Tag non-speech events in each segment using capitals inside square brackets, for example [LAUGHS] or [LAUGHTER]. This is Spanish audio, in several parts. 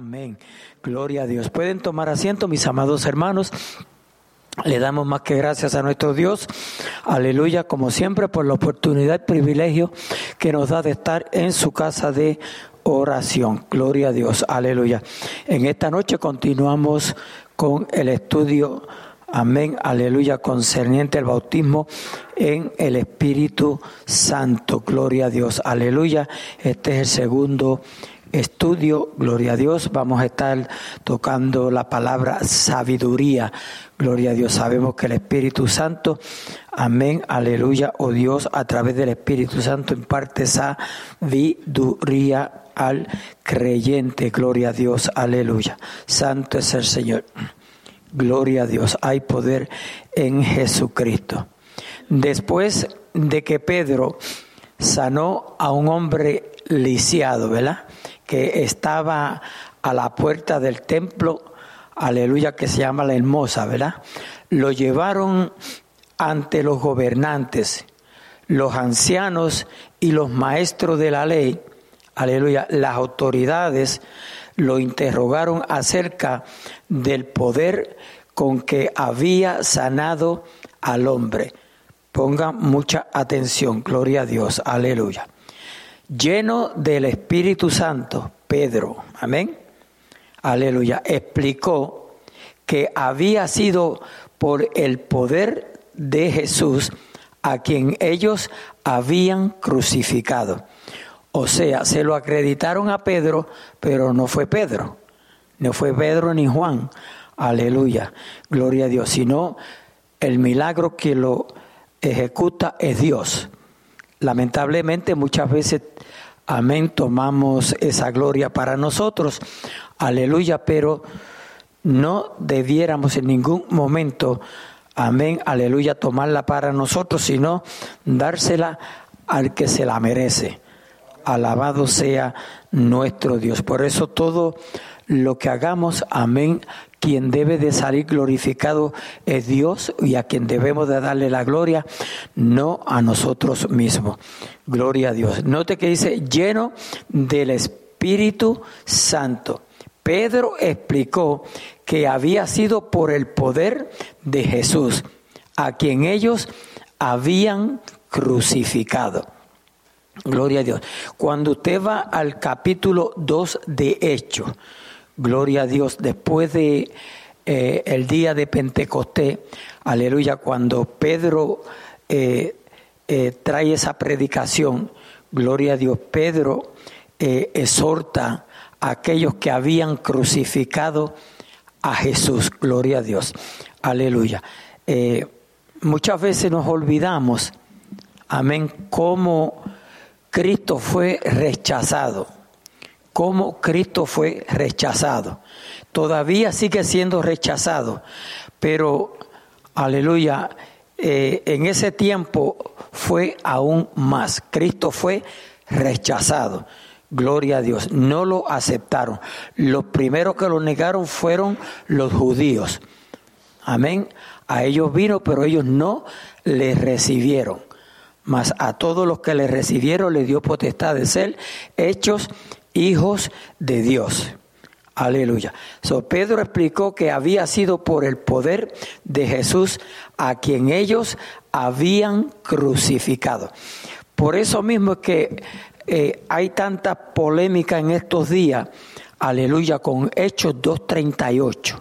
Amén. Gloria a Dios. Pueden tomar asiento, mis amados hermanos. Le damos más que gracias a nuestro Dios. Aleluya, como siempre, por la oportunidad y privilegio que nos da de estar en su casa de oración. Gloria a Dios. Aleluya. En esta noche continuamos con el estudio. Amén, aleluya, concerniente al bautismo en el Espíritu Santo. Gloria a Dios, aleluya. Este es el segundo estudio, gloria a Dios, vamos a estar tocando la palabra sabiduría. Gloria a Dios, sabemos que el Espíritu Santo, amén, aleluya, oh Dios, a través del Espíritu Santo imparte sabiduría al creyente. Gloria a Dios, aleluya. Santo es el Señor. Gloria a Dios, hay poder en Jesucristo. Después de que Pedro sanó a un hombre lisiado, ¿verdad? Que estaba a la puerta del templo, aleluya, que se llama la hermosa, ¿verdad? Lo llevaron ante los gobernantes, los ancianos y los maestros de la ley, aleluya, las autoridades lo interrogaron acerca del poder con que había sanado al hombre. Ponga mucha atención, gloria a Dios, aleluya lleno del Espíritu Santo, Pedro, amén, aleluya, explicó que había sido por el poder de Jesús a quien ellos habían crucificado. O sea, se lo acreditaron a Pedro, pero no fue Pedro, no fue Pedro ni Juan, aleluya, gloria a Dios, sino el milagro que lo ejecuta es Dios. Lamentablemente muchas veces, amén, tomamos esa gloria para nosotros, aleluya, pero no debiéramos en ningún momento, amén, aleluya, tomarla para nosotros, sino dársela al que se la merece. Alabado sea nuestro Dios. Por eso todo lo que hagamos, amén, quien debe de salir glorificado es Dios y a quien debemos de darle la gloria, no a nosotros mismos. Gloria a Dios. Note que dice lleno del Espíritu Santo. Pedro explicó que había sido por el poder de Jesús, a quien ellos habían crucificado. Gloria a Dios. Cuando usted va al capítulo 2 de Hechos, Gloria a Dios. Después de eh, el día de Pentecostés, aleluya, cuando Pedro eh, eh, trae esa predicación, gloria a Dios, Pedro exhorta a aquellos que habían crucificado a Jesús, gloria a Dios, aleluya. muchas veces nos olvidamos, amén, cómo Cristo fue rechazado cómo Cristo fue rechazado. Todavía sigue siendo rechazado, pero, aleluya, eh, en ese tiempo fue aún más. Cristo fue rechazado. Gloria a Dios. No lo aceptaron. Los primeros que lo negaron fueron los judíos. Amén. A ellos vino, pero ellos no le recibieron. Mas a todos los que le recibieron le dio potestad de ser hechos hijos de Dios. Aleluya. So, Pedro explicó que había sido por el poder de Jesús a quien ellos habían crucificado. Por eso mismo es que eh, hay tanta polémica en estos días, aleluya, con Hechos 2.38.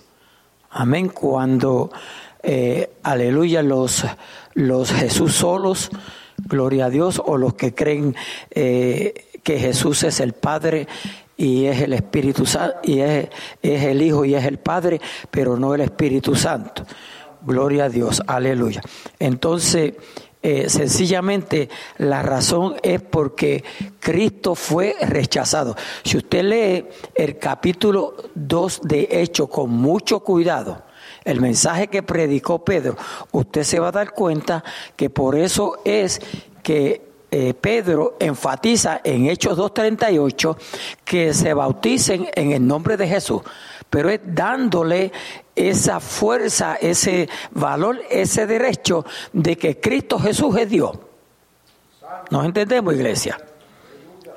Amén. Cuando, eh, aleluya, los, los Jesús solos, gloria a Dios, o los que creen eh, que Jesús es el Padre y es el Espíritu Santo, y es, el Hijo y es el Padre, pero no el Espíritu Santo. Gloria a Dios, aleluya. Entonces, eh, sencillamente la razón es porque Cristo fue rechazado. Si usted lee el capítulo 2 de Hecho con mucho cuidado, el mensaje que predicó Pedro, usted se va a dar cuenta que por eso es que eh, Pedro enfatiza en Hechos 2.38 que se bauticen en el nombre de Jesús, pero es dándole esa fuerza, ese valor, ese derecho de que Cristo Jesús es Dios. ¿Nos entendemos, iglesia?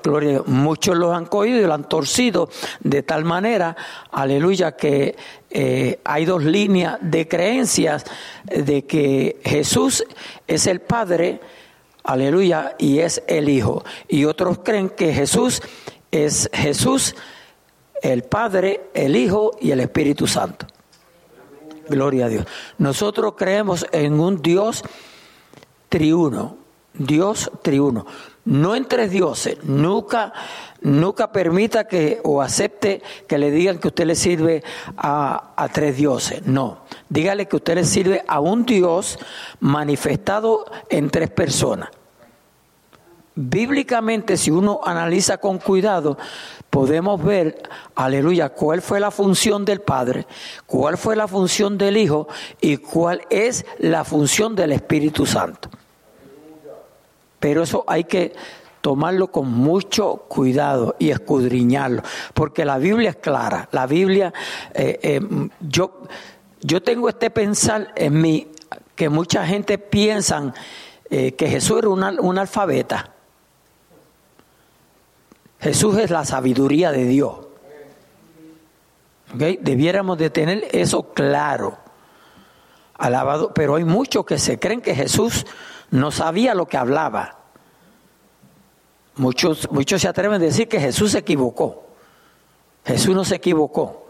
Gloria. Muchos los han cogido y lo han torcido de tal manera, aleluya, que eh, hay dos líneas de creencias de que Jesús es el Padre, aleluya, y es el Hijo. Y otros creen que Jesús es Jesús, el Padre, el Hijo y el Espíritu Santo. Gloria a Dios. Nosotros creemos en un Dios triuno, Dios triuno, no entre dioses. Nunca, nunca permita que o acepte que le digan que usted le sirve a, a tres dioses. No, dígale que usted le sirve a un Dios manifestado en tres personas. Bíblicamente, si uno analiza con cuidado, podemos ver, aleluya, cuál fue la función del Padre, cuál fue la función del Hijo y cuál es la función del Espíritu Santo. Pero eso hay que tomarlo con mucho cuidado y escudriñarlo, porque la Biblia es clara. La Biblia, eh, eh, yo, yo tengo este pensar en mí, que mucha gente piensa eh, que Jesús era un alfabeta. Jesús es la sabiduría de Dios. Debiéramos de tener eso claro. Alabado, pero hay muchos que se creen que Jesús no sabía lo que hablaba. Muchos, muchos se atreven a decir que Jesús se equivocó. Jesús no se equivocó.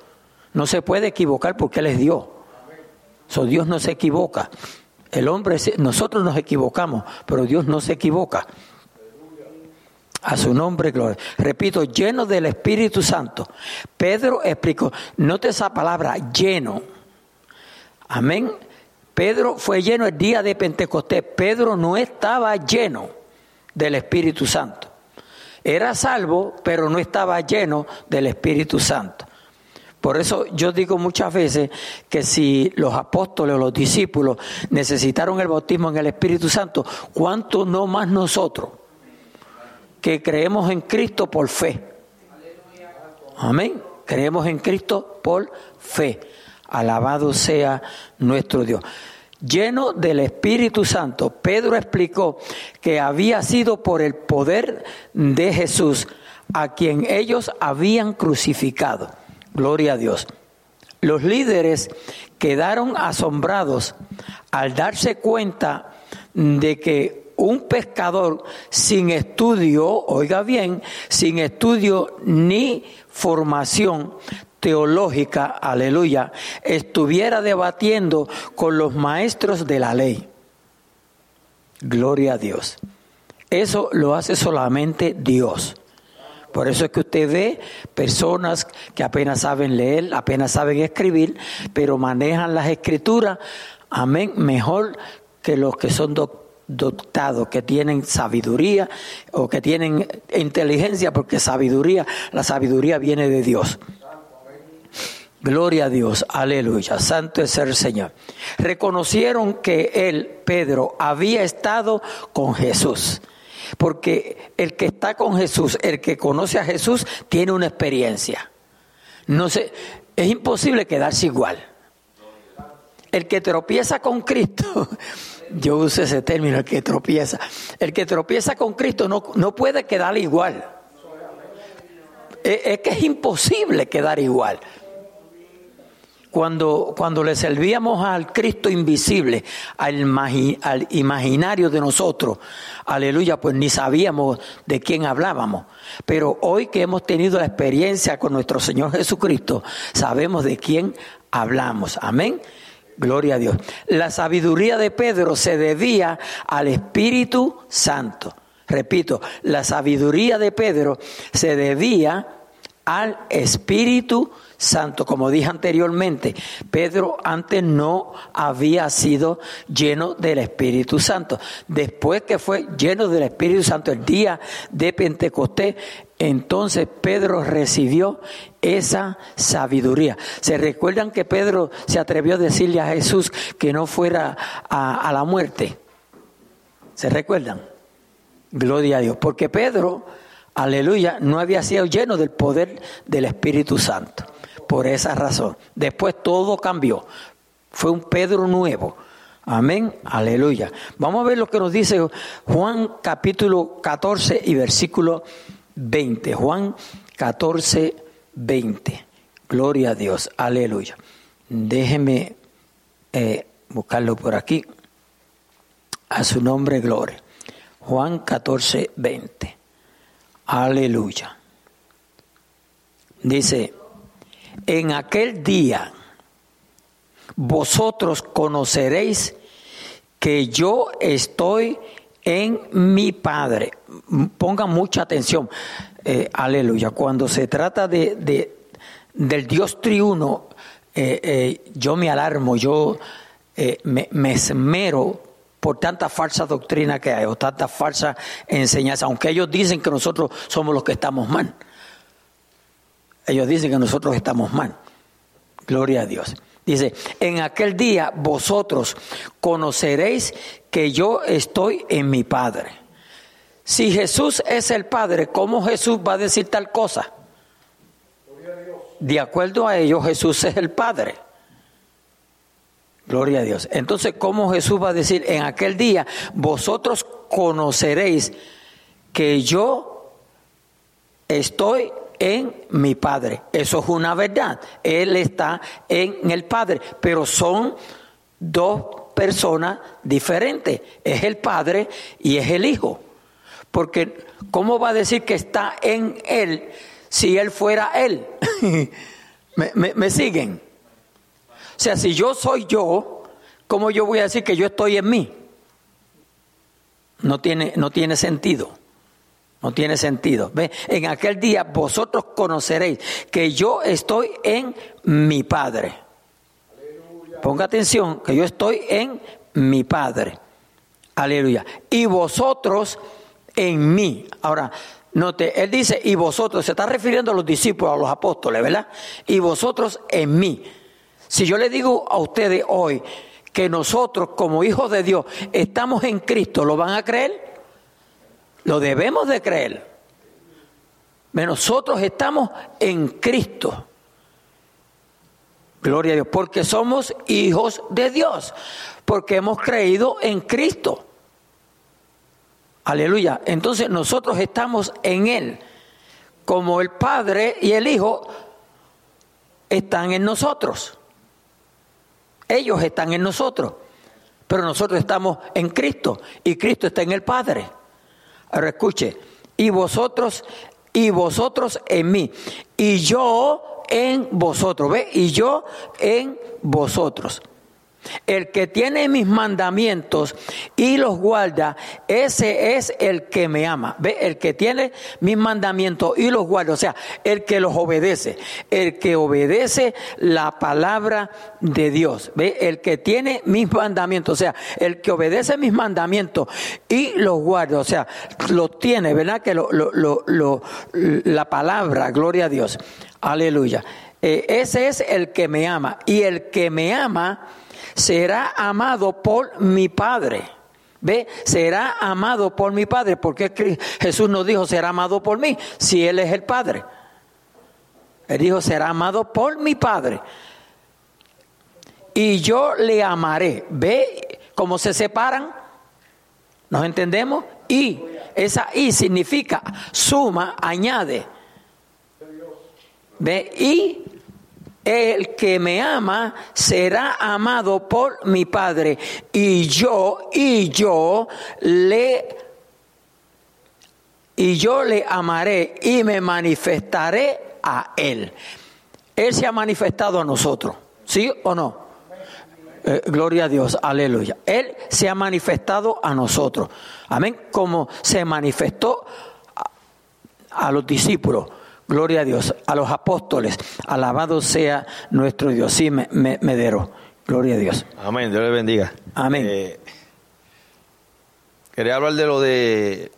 No se puede equivocar porque Él es Dios. So, Dios no se equivoca. El hombre, nosotros nos equivocamos, pero Dios no se equivoca. A su nombre, gloria. Repito, lleno del Espíritu Santo. Pedro explicó, note esa palabra, lleno. Amén. Pedro fue lleno el día de Pentecostés. Pedro no estaba lleno del Espíritu Santo. Era salvo, pero no estaba lleno del Espíritu Santo. Por eso yo digo muchas veces que si los apóstoles o los discípulos necesitaron el bautismo en el Espíritu Santo, ¿cuánto no más nosotros? que creemos en Cristo por fe. Amén. Creemos en Cristo por fe. Alabado sea nuestro Dios. Lleno del Espíritu Santo, Pedro explicó que había sido por el poder de Jesús a quien ellos habían crucificado. Gloria a Dios. Los líderes quedaron asombrados al darse cuenta de que un pescador sin estudio, oiga bien, sin estudio ni formación teológica, aleluya, estuviera debatiendo con los maestros de la ley. Gloria a Dios. Eso lo hace solamente Dios. Por eso es que usted ve personas que apenas saben leer, apenas saben escribir, pero manejan las escrituras, amén, mejor que los que son doctores dotados, que tienen sabiduría o que tienen inteligencia, porque sabiduría, la sabiduría viene de Dios. Gloria a Dios, aleluya, santo es el Señor. Reconocieron que él, Pedro, había estado con Jesús, porque el que está con Jesús, el que conoce a Jesús, tiene una experiencia. No sé, es imposible quedarse igual. El que tropieza con Cristo [LAUGHS] yo uso ese término, el que tropieza. El que tropieza con Cristo no, no puede quedar igual. Es, que es imposible quedar igual. Cuando, cuando le servíamos al Cristo invisible, al, al imaginario de nosotros, aleluya, pues ni sabíamos de quién hablábamos. Pero hoy que hemos tenido la experiencia con nuestro Señor Jesucristo, sabemos de quién hablamos. Amén. Gloria a Dios. La sabiduría de Pedro se debía al Espíritu Santo. Repito, la sabiduría de Pedro se debía al Espíritu Santo. Como dije anteriormente, Pedro antes no había sido lleno del Espíritu Santo. Después que fue lleno del Espíritu Santo el día de Pentecostés, entonces Pedro recibió esa sabiduría. ¿Se recuerdan que Pedro se atrevió a decirle a Jesús que no fuera a, a la muerte? ¿Se recuerdan? Gloria a Dios. Porque Pedro, aleluya, no había sido lleno del poder del Espíritu Santo. Por esa razón. Después todo cambió. Fue un Pedro nuevo. Amén, aleluya. Vamos a ver lo que nos dice Juan capítulo 14 y versículo 20. Juan 14, 20. Gloria a Dios. Aleluya. Déjeme eh, buscarlo por aquí. A su nombre, gloria. Juan 14, 20. Aleluya. Dice, en aquel día vosotros conoceréis que yo estoy en mi Padre. Pongan mucha atención. Eh, aleluya. Cuando se trata de, del Dios triuno, eh, eh, yo me alarmo, yo me, me esmero por tanta falsa doctrina que hay o tanta falsa enseñanza, aunque ellos dicen que nosotros somos los que estamos mal. Ellos dicen que nosotros estamos mal. Gloria a Dios. Dice, en aquel día vosotros conoceréis que yo estoy en mi Padre. Si Jesús es el Padre, ¿cómo Jesús va a decir tal cosa? De acuerdo a ello, Jesús es el Padre. Gloria a Dios. Entonces, ¿cómo Jesús va a decir en aquel día, vosotros conoceréis que yo estoy en mi Padre. Eso es una verdad. Él está en el Padre, pero son dos personas diferentes. Es el Padre y es el Hijo. Porque ¿cómo va a decir que está en Él si Él fuera Él? [LAUGHS] ¿Me, siguen? O sea, si yo soy yo, ¿cómo yo voy a decir que yo estoy en mí? No tiene, no tiene sentido. No tiene sentido. ¿Ve? En aquel día vosotros conoceréis que yo estoy en mi Padre. Ponga atención, que yo estoy en mi Padre. Aleluya. Y vosotros en mí. Ahora, note, él dice, y vosotros, se está refiriendo a los discípulos, a los apóstoles, ¿verdad? Y vosotros en mí. Si yo le digo a ustedes hoy que nosotros como hijos de Dios estamos en Cristo, ¿lo van a creer? Lo debemos de creer. Nosotros estamos en Cristo. Gloria a Dios, porque somos hijos de Dios, porque hemos creído en Cristo. Aleluya. Entonces nosotros estamos en Él, como el Padre y el Hijo están en nosotros. Ellos están en nosotros, pero nosotros estamos en Cristo y Cristo está en el Padre. Escuche, y vosotros, y vosotros en mí, y yo en vosotros, ¿ve? Y yo en vosotros. El que tiene mis mandamientos y los guarda, ese es el que me ama. ¿Ve? El que tiene mis mandamientos y los guarda, o sea, el que los obedece, el que obedece la palabra de Dios. ¿Ve? El que tiene mis mandamientos, o sea, el que obedece mis mandamientos y los guarda, o sea, los tiene, ¿verdad? Que lo, lo, lo, la palabra, gloria a Dios. Aleluya. Eh, ese es el que me ama. Y el que me ama, será amado por mi Padre. ¿Ve? Será amado por mi Padre. Porque Jesús nos dijo, será amado por mí, si Él es el Padre. Él dijo, será amado por mi Padre. Y yo le amaré. ¿Ve cómo se separan? ¿Nos entendemos? Y, esa I significa suma, añade. ¿Ve? Y el que me ama será amado por mi Padre y yo y yo le y yo le amaré y me manifestaré a él. Él se ha manifestado a nosotros, ¿sí o no? Eh, gloria a Dios, aleluya. Él se ha manifestado a nosotros. Amén. Como se manifestó a los discípulos. Gloria a Dios, a los apóstoles, alabado sea nuestro Dios. Sí, me, me, Gloria a Dios. Amén, Dios le bendiga. Amén. Eh, quería hablar de lo de,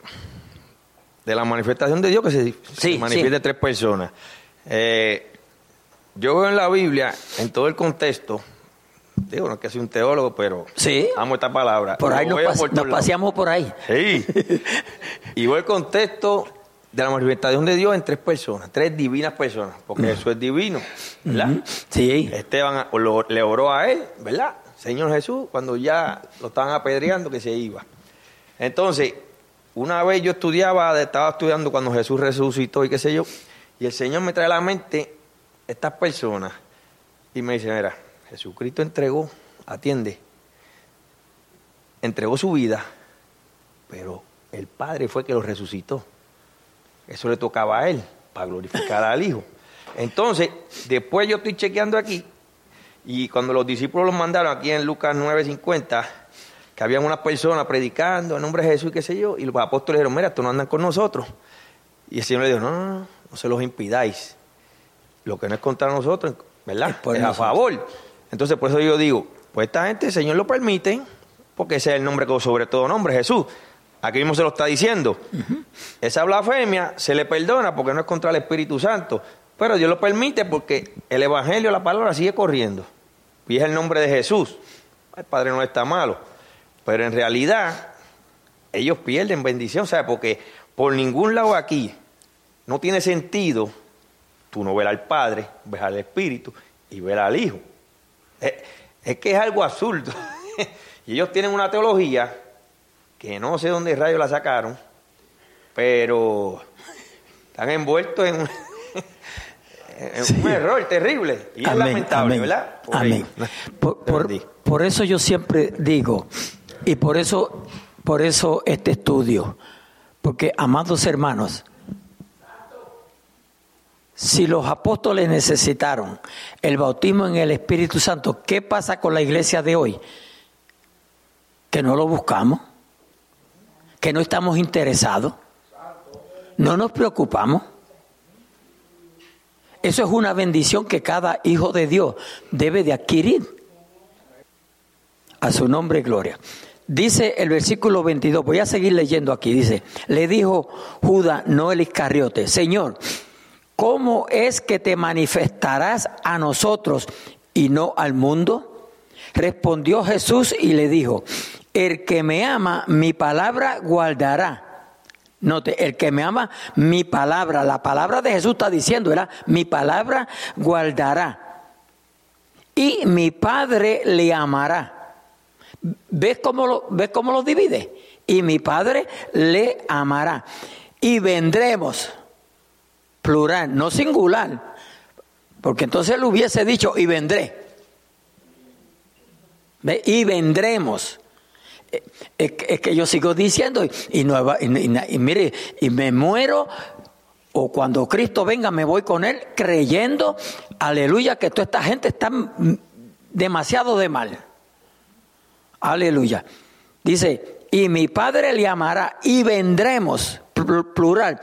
de la manifestación de Dios que se, sí, manifiesta tres personas. Eh, yo veo en la Biblia, en todo el contexto, digo, no es que soy un teólogo, pero sí. amo esta palabra. Por ahí nos, paseamos por ahí. Sí. [LAUGHS] y veo el contexto de la manifestación de Dios en tres personas, tres divinas personas, porque eso es divino, ¿verdad? Sí. Esteban le oró a él, ¿verdad? Señor Jesús, cuando ya lo estaban apedreando, que se iba. Entonces, una vez yo estudiaba, estaba estudiando cuando Jesús resucitó y qué sé yo, y el Señor me trae a la mente estas personas y me dice, mira, Jesucristo entregó, atiende, entregó su vida, pero el Padre fue que lo resucitó. Eso le tocaba a Él, para glorificar al Hijo. Entonces, después yo estoy chequeando aquí, y cuando los discípulos los mandaron aquí en Lucas 9:50, que habían unas personas predicando en nombre de Jesús y qué sé yo, y los apóstoles dijeron, mira, estos no andan con nosotros. Y el Señor le dijo, no, no, no, no se los impidáis. Lo que no es contra nosotros, ¿verdad? Es, a favor. Entonces, por eso yo digo, pues esta gente el Señor lo permite, porque ese es el nombre que sobre todo nombre, Jesús. Aquí mismo se lo está diciendo. Esa blasfemia se le perdona porque no es contra el Espíritu Santo. Pero Dios lo permite porque el Evangelio, la palabra, sigue corriendo. Y es el nombre de Jesús. El Padre no está malo. Pero en realidad, ellos pierden bendición. O sea, porque por ningún lado aquí no tiene sentido tú no ver al Padre, ves al Espíritu y ver al Hijo. Es, que es algo absurdo. [LAUGHS] y ellos tienen una teología que no sé dónde rayos la sacaron, pero están envueltos en, un [LAUGHS] error terrible y es lamentable, ¿verdad? amén. Por, eso yo siempre digo, y por eso, por eso este estudio, porque amados hermanos, si los apóstoles necesitaron el bautismo en el Espíritu Santo, ¿qué pasa con la iglesia de hoy? Que no lo buscamos, que no estamos interesados, no nos preocupamos. Eso es una bendición que cada hijo de Dios debe de adquirir. A su nombre gloria. Dice el versículo 22, voy a seguir leyendo aquí, dice, le dijo Judas, no el Iscariote, Señor, ¿cómo es que te manifestarás a nosotros y no al mundo? Respondió Jesús y le dijo, el que me ama, mi palabra guardará. Note, el que me ama, mi palabra, la palabra de Jesús está diciendo, era mi palabra guardará. Y mi Padre le amará. ¿Ves cómo lo, ves cómo divide? Y mi Padre le amará. Y vendremos plural, no singular, porque entonces le hubiese dicho y vendré. Y vendremos. Es que yo sigo diciendo y, mire, y me muero o cuando Cristo venga me voy con Él creyendo, aleluya, que toda esta gente está demasiado de mal. Aleluya. Dice, y mi Padre le amará y vendremos, plural,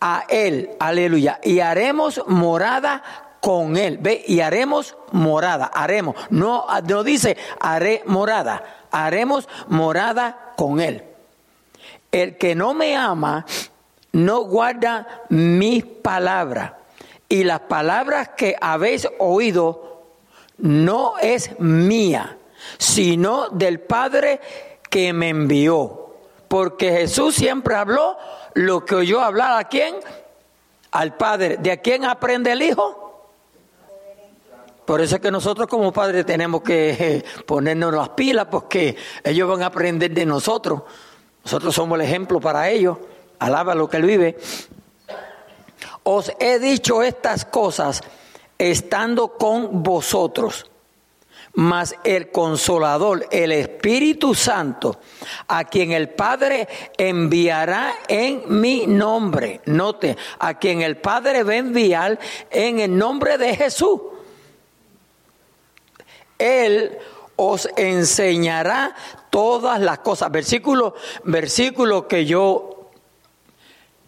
a Él, aleluya, y haremos morada con Él. Ve, y haremos morada, haremos. No, no dice haré morada, haremos morada con Él. El que no me ama no guarda mis palabras. Y las palabras que habéis oído no es mía, sino del Padre que me envió. Porque Jesús siempre habló lo que oyó hablar a quién? Al Padre. ¿De quién aprende el Hijo? Por eso es que nosotros como padres tenemos que [LAUGHS] ponernos las pilas porque ellos van a aprender de nosotros. Nosotros somos el ejemplo para ellos. Alaba lo que él vive. Os he dicho estas cosas estando con vosotros. Mas el consolador, el Espíritu Santo, a quien el Padre enviará en mi nombre. Note, a quien el Padre va a enviar en el nombre de Jesús. Él os enseñará todas las cosas. Versículo, versículo que yo,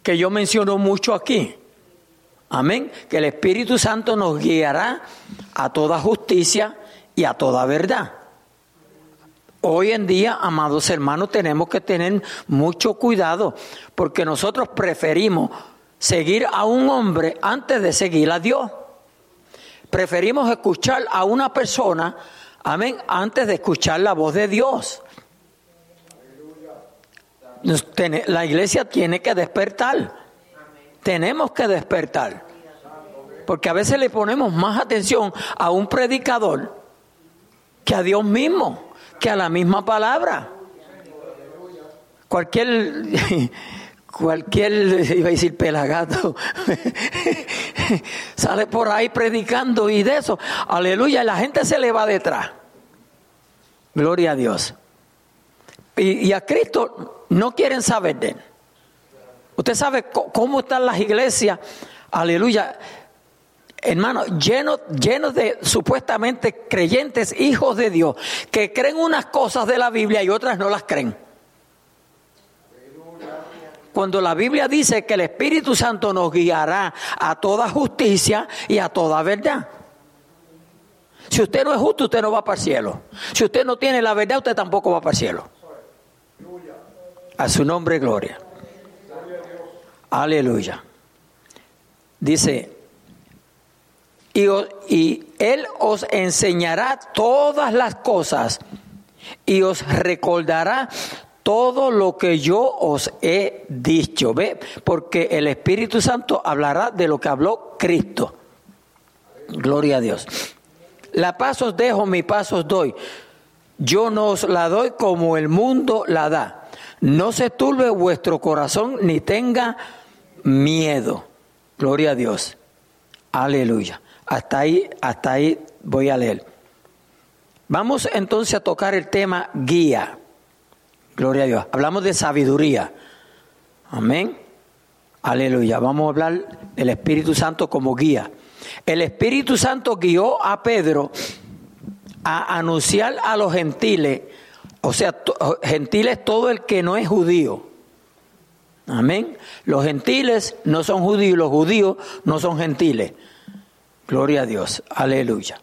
que yo menciono mucho aquí. Amén. Que el Espíritu Santo nos guiará a toda justicia y a toda verdad. Hoy en día, amados hermanos, tenemos que tener mucho cuidado porque nosotros preferimos seguir a un hombre antes de seguir a Dios. Preferimos escuchar a una persona, amén, antes de escuchar la voz de Dios. La iglesia tiene que despertar. Tenemos que despertar. Porque a veces le ponemos más atención a un predicador que a Dios mismo, que a la misma palabra. cualquier, [LAUGHS] cualquier, [LAUGHS] iba a decir pelagato, [LAUGHS] sale por ahí predicando y de eso, aleluya, la gente se le va detrás. Gloria a Dios. Y, a Cristo no quieren saber de él. Usted sabe cómo están las iglesias, aleluya, hermano, llenos lleno de supuestamente creyentes, hijos de Dios, que creen unas cosas de la Biblia y otras no las creen. Cuando la Biblia dice que el Espíritu Santo nos guiará a toda justicia y a toda verdad. Si usted no es justo, usted no va para el cielo. Si usted no tiene la verdad, usted tampoco va para el cielo. A su nombre, gloria. Aleluya. Dice, y, y, Él os enseñará todas las cosas y os recordará todo lo que yo os he dicho. ¿Ve? Porque el Espíritu Santo hablará de lo que habló Cristo. Gloria a Dios. La paz os dejo, mi paz os doy. Yo no os la doy como el mundo la da. No se turbe vuestro corazón ni tenga miedo. Gloria a Dios. Aleluya. Hasta ahí, hasta ahí voy a leer. Vamos entonces a tocar el tema guía. Gloria a Dios. Hablamos de sabiduría. Amén. Aleluya. Vamos a hablar del Espíritu Santo como guía. El Espíritu Santo guió a Pedro a anunciar a los gentiles, o sea, gentiles todo el que no es judío. Amén. Los gentiles no son judíos, los judíos no son gentiles. Gloria a Dios. Aleluya.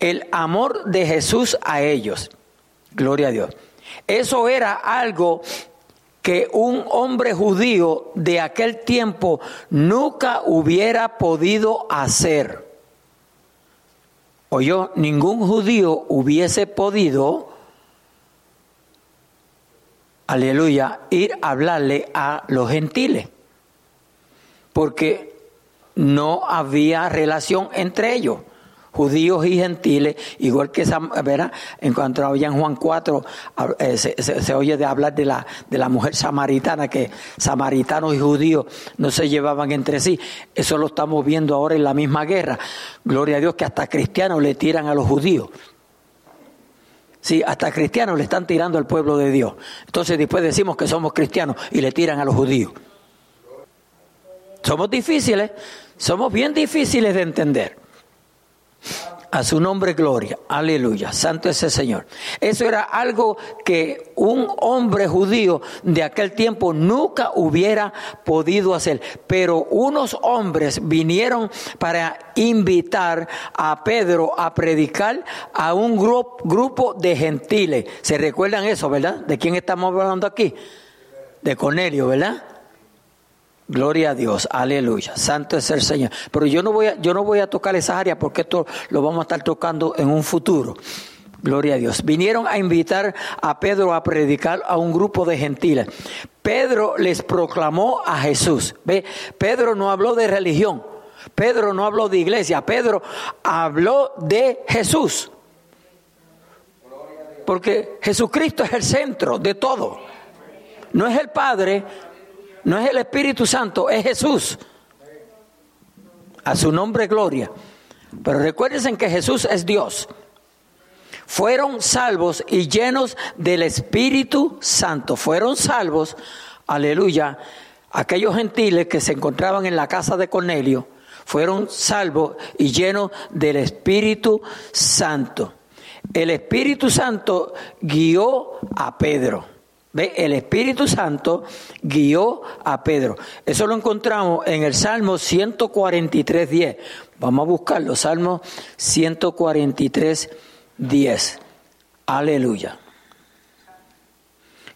El amor de Jesús a ellos. Gloria a Dios. Eso era algo que un hombre judío de aquel tiempo nunca hubiera podido hacer. O yo, ningún judío hubiese podido, aleluya, ir a hablarle a los gentiles. Porque no había relación entre ellos judíos y gentiles, igual que ¿verdad? en cuanto había en Juan 4, eh, se, oye de hablar de la, de la mujer samaritana, que samaritanos y judíos no se llevaban entre sí. Eso lo estamos viendo ahora en la misma guerra. Gloria a Dios que hasta cristianos le tiran a los judíos. Sí, hasta cristianos le están tirando al pueblo de Dios. Entonces después decimos que somos cristianos y le tiran a los judíos. Somos difíciles, somos bien difíciles de entender. A su nombre gloria. Aleluya. Santo es el Señor. Eso era algo que un hombre judío de aquel tiempo nunca hubiera podido hacer. Pero unos hombres vinieron para invitar a Pedro a predicar a un grupo, grupo de gentiles. ¿Se recuerdan eso, verdad? ¿De quién estamos hablando aquí? De Cornelio, ¿verdad? Gloria a Dios, aleluya, santo es el Señor. Pero yo no voy a, yo no voy a tocar esa área porque esto lo vamos a estar tocando en un futuro. Gloria a Dios. Vinieron a invitar a Pedro a predicar a un grupo de gentiles. Pedro les proclamó a Jesús. Ve, Pedro no habló de religión. Pedro no habló de iglesia. Pedro habló de Jesús. Porque Jesucristo es el centro de todo. No es el Padre, no es el Espíritu Santo, es Jesús. A su nombre, gloria. Pero recuérdense que Jesús es Dios. Fueron salvos y llenos del Espíritu Santo. Fueron salvos, aleluya, aquellos gentiles que se encontraban en la casa de Cornelio. Fueron salvos y llenos del Espíritu Santo. El Espíritu Santo guió a Pedro. ¿Ve? El Espíritu Santo guió a Pedro. Eso lo encontramos en el Salmo 143, 10. Vamos a buscarlo, Salmo 143, 10. Aleluya.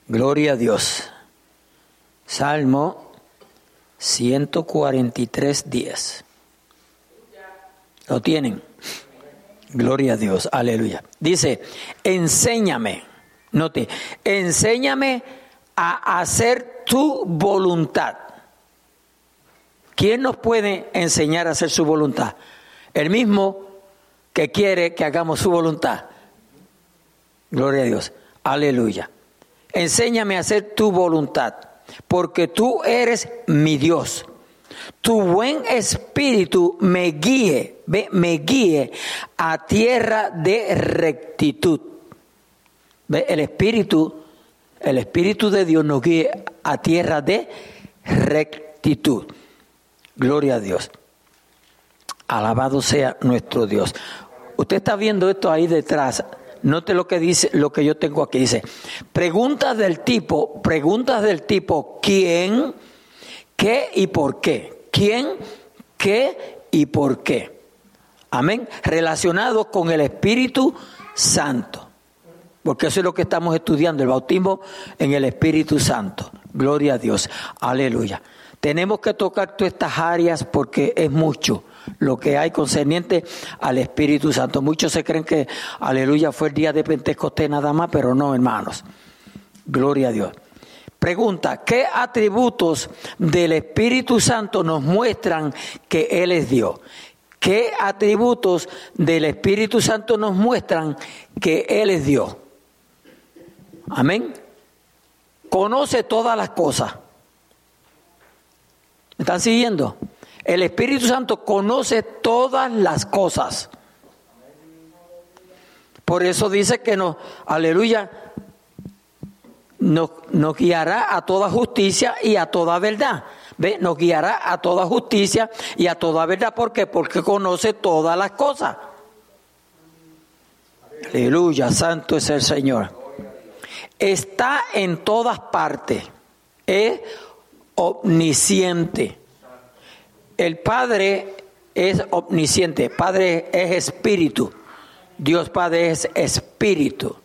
Gloria a Dios. Salmo 143, 10. ¿Lo tienen? Gloria a Dios, aleluya. Dice, enséñame Note, enséñame a hacer tu voluntad. ¿Quién nos puede enseñar a hacer su voluntad? El mismo que quiere que hagamos su voluntad. Gloria a Dios. Aleluya. enséñame a hacer tu voluntad, porque tú eres mi Dios. Tu buen espíritu me guíe, me guíe a tierra de rectitud. El espíritu, el espíritu de Dios nos guíe a tierra de rectitud. Gloria a Dios. Alabado sea nuestro Dios. Usted está viendo esto ahí detrás. Note lo que dice, lo que yo tengo aquí. Dice, preguntas del tipo, preguntas del tipo, ¿quién? ¿Qué y por qué? ¿Quién? ¿Qué y por qué? Amén. Relacionado con el Espíritu Santo. Porque eso es lo que estamos estudiando, el bautismo en el Espíritu Santo. Gloria a Dios. Aleluya. Tenemos que tocar todas estas áreas porque es mucho lo que hay concerniente al Espíritu Santo. Muchos se creen que, aleluya, fue el día de Pentecostés nada más, pero no, hermanos. Gloria a Dios. Pregunta, ¿qué atributos del Espíritu Santo nos muestran que Él es Dios? ¿Qué atributos del Espíritu Santo nos muestran que Él es Dios? Amén. Conoce todas las cosas. ¿Me están siguiendo? El Espíritu Santo conoce todas las cosas. Por eso dice que nos, aleluya, nos, guiará a toda justicia y a toda verdad. ¿Ve? Nos guiará a toda justicia y a toda verdad. ¿Por qué? Porque conoce todas las cosas. Aleluya, santo es el Señor. Está en todas partes. Es omnisciente. El Padre es omnisciente. Padre es espíritu. Dios Padre es espíritu.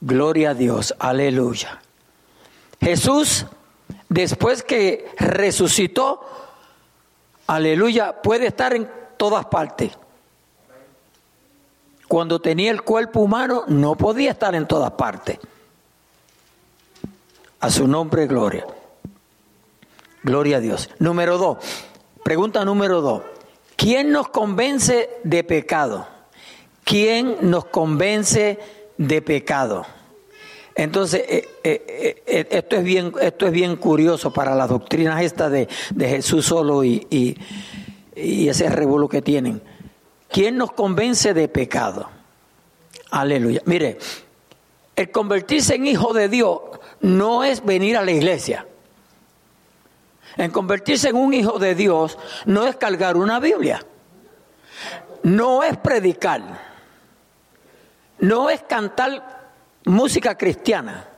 Gloria a Dios, aleluya. Jesús, después que resucitó, aleluya, puede estar en todas partes. Cuando tenía el cuerpo humano, no podía estar en todas partes. A su nombre, gloria. Gloria a Dios. Número dos, pregunta número dos. ¿Quién nos convence de pecado? ¿Quién nos convence de pecado? Entonces, eh, eh, eh, esto, es bien, esto es bien curioso para las doctrinas estas de, Jesús solo y, y, y ese revuelo que tienen. ¿Quién nos convence de pecado? Aleluya. Mire, el convertirse en hijo de Dios no es venir a la iglesia. En convertirse en un hijo de Dios no es cargar una Biblia. No es predicar. No es cantar música cristiana.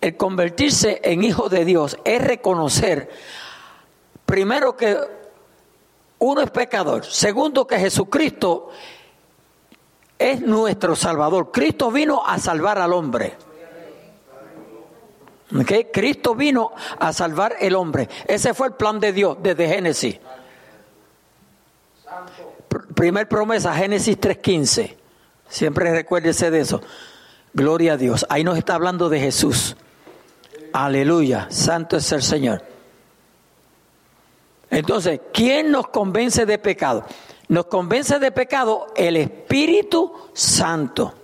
El convertirse en hijo de Dios es reconocer, primero que uno es pecador, segundo que Jesucristo es nuestro Salvador. Cristo vino a salvar al hombre. Cristo vino a salvar el hombre. Ese fue el plan de Dios desde Génesis. Primer promesa, Génesis 3.15. Siempre recuérdese de eso. Gloria a Dios. Ahí nos está hablando de Jesús. Aleluya. Santo es el Señor. Entonces, ¿quién nos convence de pecado? Nos convence de pecado el Espíritu Santo.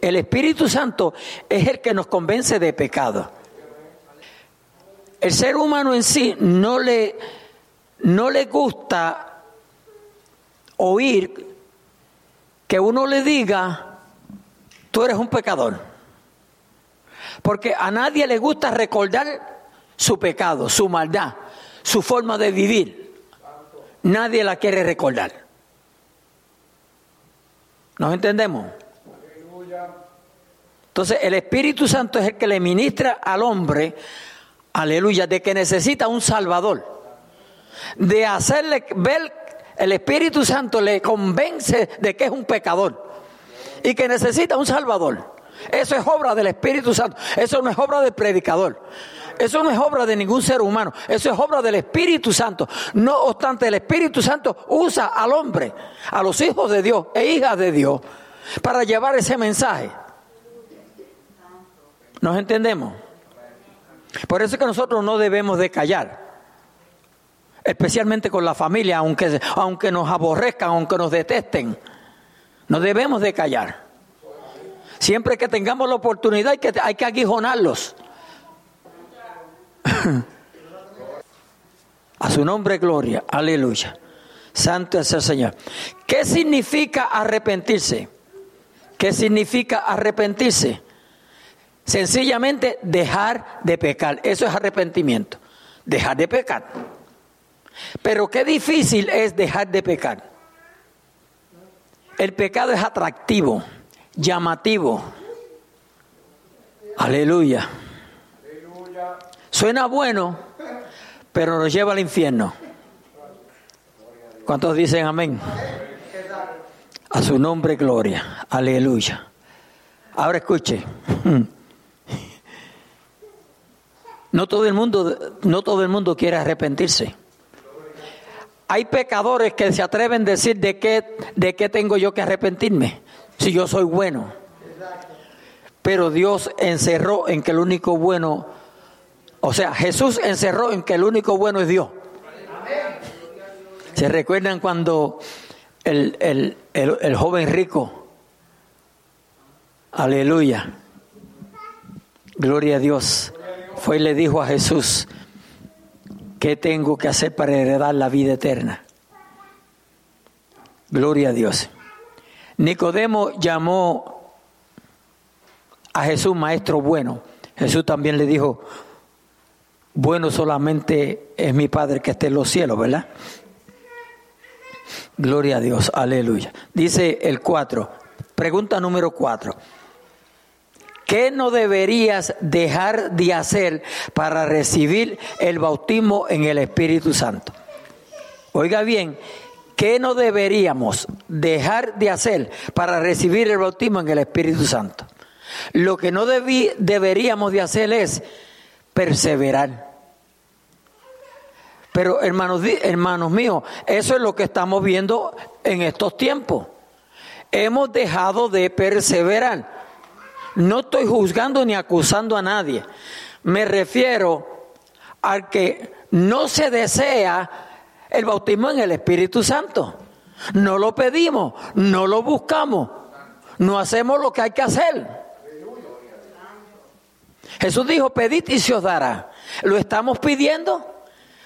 El Espíritu Santo es el que nos convence de pecado. El ser humano en sí no le, no le gusta oír que uno le diga, tú eres un pecador. Porque a nadie le gusta recordar su pecado, su maldad, su forma de vivir. Nadie la quiere recordar. ¿Nos entendemos? Entonces el Espíritu Santo es el que le ministra al hombre, aleluya, de que necesita un Salvador. De hacerle ver, el Espíritu Santo le convence de que es un pecador y que necesita un Salvador. Eso es obra del Espíritu Santo. Eso no es obra del predicador. Eso no es obra de ningún ser humano. Eso es obra del Espíritu Santo. No obstante, el Espíritu Santo usa al hombre, a los hijos de Dios e hijas de Dios, para llevar ese mensaje. ¿Nos entendemos? Por eso es que nosotros no debemos de callar, especialmente con la familia, aunque, aunque nos aborrezcan, aunque nos detesten. No debemos de callar. Siempre que tengamos la oportunidad hay que, hay que aguijonarlos. A su nombre, gloria. Aleluya. Santo es el Señor. ¿Qué significa arrepentirse? ¿Qué significa arrepentirse? Sencillamente dejar de pecar. Eso es arrepentimiento. Dejar de pecar. Pero qué difícil es dejar de pecar. El pecado es atractivo, llamativo. Aleluya. Suena bueno, pero nos lleva al infierno. ¿Cuántos dicen amén? A su nombre, gloria. Aleluya. Ahora escuche. [LAUGHS] No todo el mundo, no todo el mundo quiere arrepentirse. Hay pecadores que se atreven a decir de qué, de qué tengo yo que arrepentirme, si yo soy bueno. Pero Dios encerró en que el único bueno, o sea, Jesús encerró en que el único bueno es Dios. ¿Se recuerdan cuando el, el, el, joven rico, aleluya, gloria a Dios, fue y le dijo a Jesús, ¿qué tengo que hacer para heredar la vida eterna? Gloria a Dios. Nicodemo llamó a Jesús maestro bueno. Jesús también le dijo, bueno solamente es mi Padre que esté en los cielos, ¿verdad? Gloria a Dios, aleluya. Dice el 4, pregunta número 4. ¿Qué no deberías dejar de hacer para recibir el bautismo en el Espíritu Santo? Oiga bien, ¿qué no deberíamos dejar de hacer para recibir el bautismo en el Espíritu Santo? Lo que no debí, deberíamos de hacer es perseverar. Pero hermanos, hermanos míos, eso es lo que estamos viendo en estos tiempos. Hemos dejado de perseverar. No estoy juzgando ni acusando a nadie. Me refiero al que no se desea el bautismo en el Espíritu Santo. No lo pedimos, no lo buscamos, no hacemos lo que hay que hacer. Jesús dijo, pedid y se os dará. ¿Lo estamos pidiendo?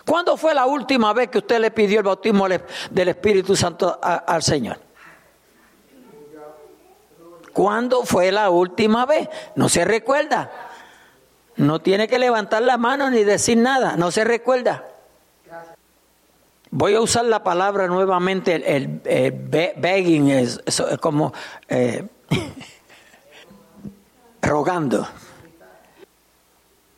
¿Cuándo fue la última vez que usted le pidió el bautismo del Espíritu Santo al Señor? ¿Cuándo fue la última vez? No se recuerda. No tiene que levantar la mano ni decir nada. No se recuerda. Voy a usar la palabra nuevamente, el, begging, es, como eh, [LAUGHS] rogando.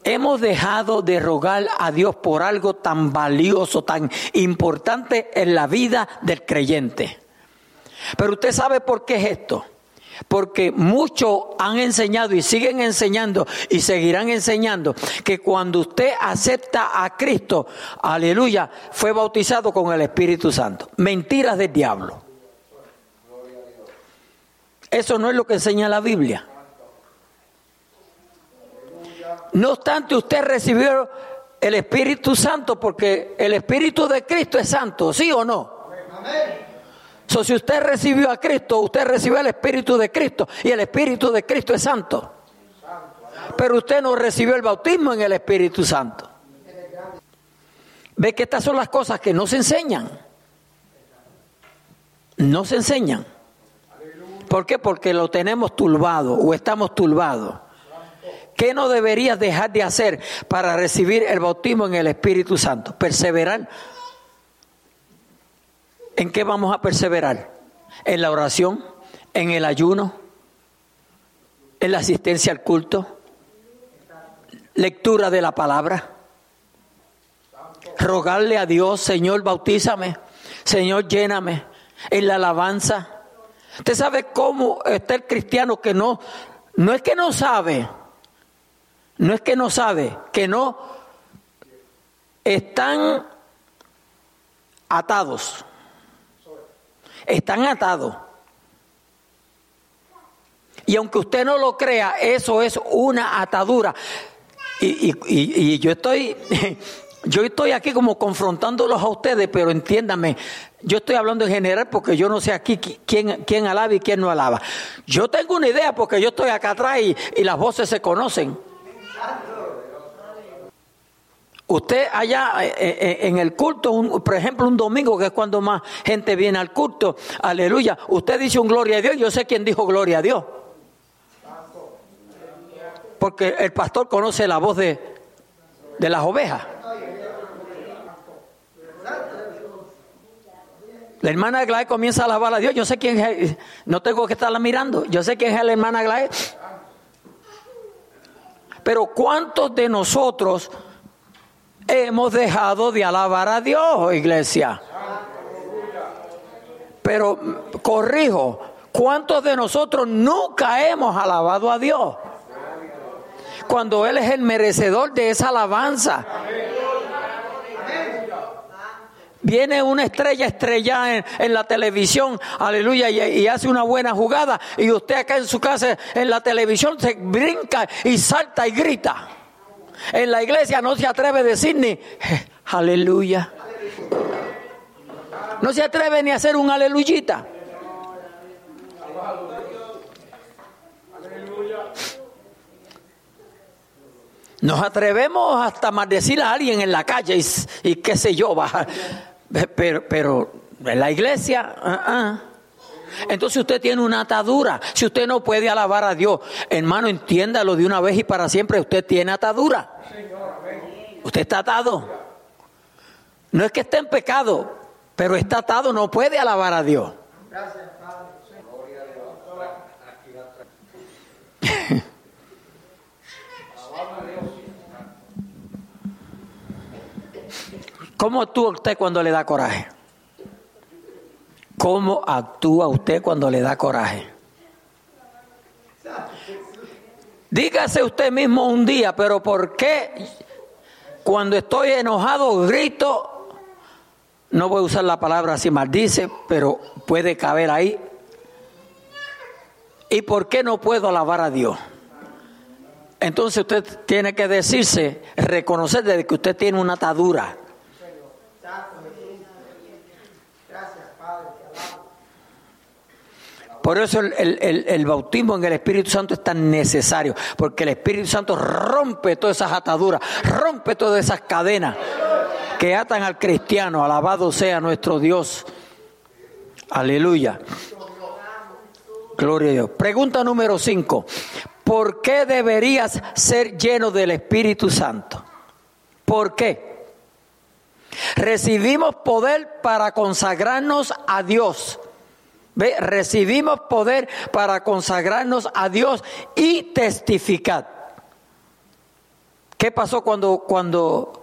Hemos dejado de rogar a Dios por algo tan valioso, tan importante en la vida del creyente. Pero usted sabe por qué es esto. Porque muchos han enseñado y siguen enseñando y seguirán enseñando que cuando usted acepta a Cristo, aleluya, fue bautizado con el Espíritu Santo. Mentiras del diablo. Eso no es lo que enseña la Biblia. No obstante, usted recibió el Espíritu Santo porque el Espíritu de Cristo es santo, ¿sí o no? So, si usted recibió a Cristo, usted recibió el Espíritu de Cristo y el Espíritu de Cristo es santo. Pero usted no recibió el bautismo en el Espíritu Santo. Ve que estas son las cosas que no se enseñan. No se enseñan. ¿Por qué? Porque lo tenemos turbado o estamos turbados. ¿Qué no deberías dejar de hacer para recibir el bautismo en el Espíritu Santo? Perseverar. ¿En qué vamos a perseverar? ¿En la oración? ¿En el ayuno? ¿En la asistencia al culto? ¿Lectura de la palabra? Rogarle a Dios, Señor, bautízame. Señor, lléname. En la alabanza. Usted sabe cómo está el cristiano que no, no es que no sabe, no es que no sabe, que no están atados. Están atados. Y aunque usted no lo crea, eso es una atadura. Y, yo estoy [LAUGHS] yo estoy aquí como confrontándolos a ustedes, pero entiéndanme, yo estoy hablando en general porque yo no sé aquí quién, quién alaba y quién no alaba. Yo tengo una idea porque yo estoy acá atrás y, y las voces se conocen. Usted allá eh, eh, en el culto, por ejemplo, un domingo, que es cuando más gente viene al culto, aleluya, usted dice un gloria a Dios, yo sé quién dijo gloria a Dios. Porque el pastor conoce la voz de, de las ovejas. La hermana Aglaé comienza a alabar a Dios. Yo sé quién es, no tengo que estarla mirando. Yo sé quién es la hermana Aglaé. Pero ¿cuántos de nosotros hemos dejado de alabar a Dios, iglesia? Pero corrijo, ¿cuántos de nosotros nunca hemos alabado a Dios? Cuando Él es el merecedor de esa alabanza. Viene una estrella estrellada en, la televisión, aleluya, y, hace una buena jugada. Y usted acá en su casa, en la televisión, se brinca y salta y grita. En la iglesia no se atreve a decir ni aleluya. No se atreve ni a hacer un aleluyita. Nos atrevemos hasta maldecir a alguien en la calle y, y qué sé yo, bajar pero, pero en la iglesia, ah, ah. entonces usted tiene una atadura. Si usted no puede alabar a Dios, hermano, entiéndalo de una vez y para siempre. Usted tiene atadura. Usted está atado. No es que esté en pecado, pero está atado, no puede alabar a Dios. ¿Cómo actúa usted cuando le da coraje? ¿Cómo actúa usted cuando le da coraje? Dígase usted mismo un día, pero ¿por qué cuando estoy enojado grito? No voy a usar la palabra así maldice, pero puede caber ahí. ¿Y por qué no puedo alabar a Dios? Entonces usted tiene que decirse, reconocer desde que usted tiene una atadura. Por eso el, bautismo en el Espíritu Santo es tan necesario, porque el Espíritu Santo rompe todas esas ataduras, rompe todas esas cadenas que atan al cristiano. Alabado sea nuestro Dios. Aleluya. Gloria a Dios. Pregunta número 5. ¿Por qué deberías ser lleno del Espíritu Santo? ¿Por qué? Recibimos poder para consagrarnos a Dios ¿Ve? Recibimos poder para consagrarnos a Dios y testificar. ¿Qué pasó cuando, cuando,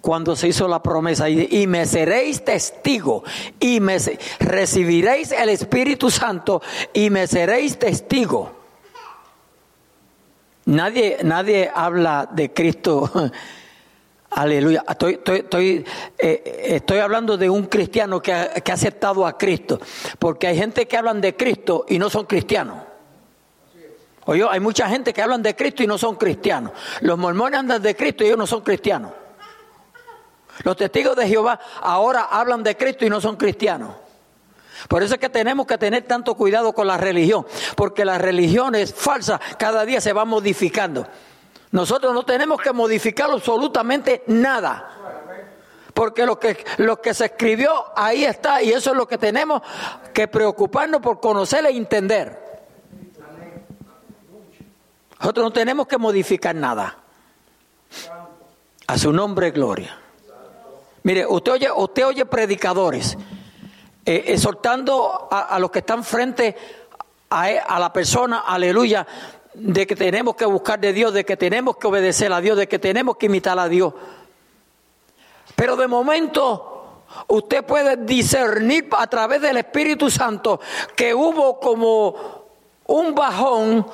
cuando se hizo la promesa? Y, me seréis testigo, y me recibiréis el Espíritu Santo, y me seréis testigo. Nadie, nadie habla de Cristo [LAUGHS] Aleluya. Estoy, estoy, estoy, eh, estoy, hablando de un cristiano que ha, que ha, aceptado a Cristo. Porque hay gente que hablan de Cristo y no son cristianos. Oye, hay mucha gente que hablan de Cristo y no son cristianos. Los mormones andan de Cristo y ellos no son cristianos. Los testigos de Jehová ahora hablan de Cristo y no son cristianos. Por eso es que tenemos que tener tanto cuidado con la religión, porque la religión es falsa, cada día se va modificando. Nosotros no tenemos que modificar absolutamente nada. Porque lo que, lo que se escribió ahí está y eso es lo que tenemos que preocuparnos por conocer e entender. Nosotros no tenemos que modificar nada. A su nombre, gloria. Mire, usted oye, usted oye predicadores eh, exhortando a, los que están frente a, a la persona, aleluya, de que tenemos que buscar de Dios, de que tenemos que obedecer a Dios, de que tenemos que imitar a Dios. Pero de momento usted puede discernir a través del Espíritu Santo que hubo como un bajón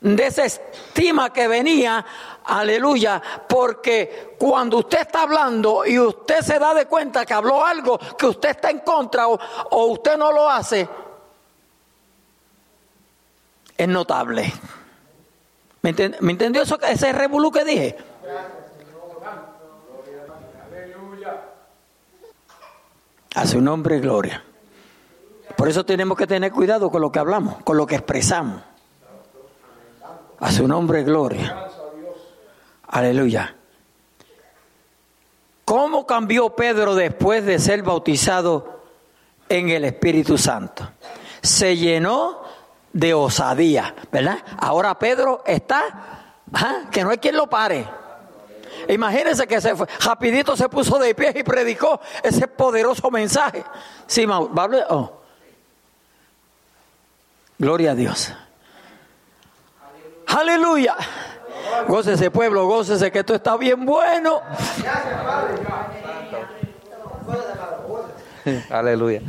de esa estima que venía, aleluya, porque cuando usted está hablando y usted se da de cuenta que habló algo que usted está en contra o, o usted no lo hace, es notable. ¿Me, ¿me entendió eso, ese revolú que dije? A su nombre y gloria. Por eso tenemos que tener cuidado con lo que hablamos, con lo que expresamos. A su nombre y gloria. Aleluya. ¿Cómo cambió Pedro después de ser bautizado en el Espíritu Santo? Se llenó de osadía, ¿verdad? Ahora Pedro está, que no hay quien lo pare. Imagínense que se fue, rapidito se puso de pie y predicó ese poderoso mensaje. Sí, oh. Gloria a Dios. Aleluya. Gócese pueblo, gócese que esto está bien bueno. Aleluya.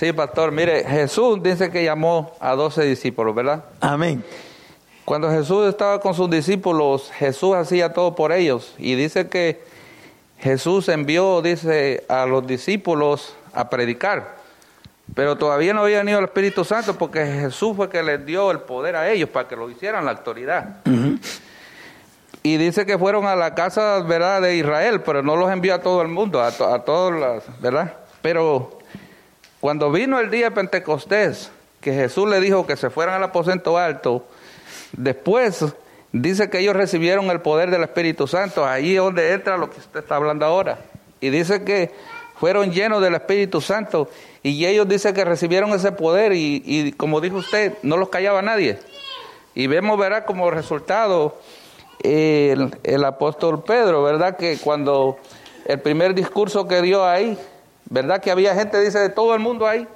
Sí, pastor, mire, Jesús dice que llamó a doce discípulos, ¿verdad? Amén. Cuando Jesús estaba con sus discípulos, Jesús hacía todo por ellos. Y dice que Jesús envió, dice, a los discípulos a predicar. Pero todavía no había venido el Espíritu Santo porque Jesús fue que les dio el poder a ellos para que lo hicieran la autoridad. Y dice que fueron a la casa, ¿verdad?, de Israel, pero no los envió a todo el mundo, a, las, ¿verdad? Pero cuando vino el día de Pentecostés, que Jesús le dijo que se fueran al aposento alto, después dice que ellos recibieron el poder del Espíritu Santo, ahí es donde entra lo que usted está hablando ahora. Y dice que fueron llenos del Espíritu Santo y ellos dicen que recibieron ese poder y, como dijo usted, no los callaba nadie. Y vemos, verá, como resultado el, el apóstol Pedro, ¿verdad? Que cuando el primer discurso que dio ahí, ¿Verdad que había gente, dice, de todo el mundo ahí?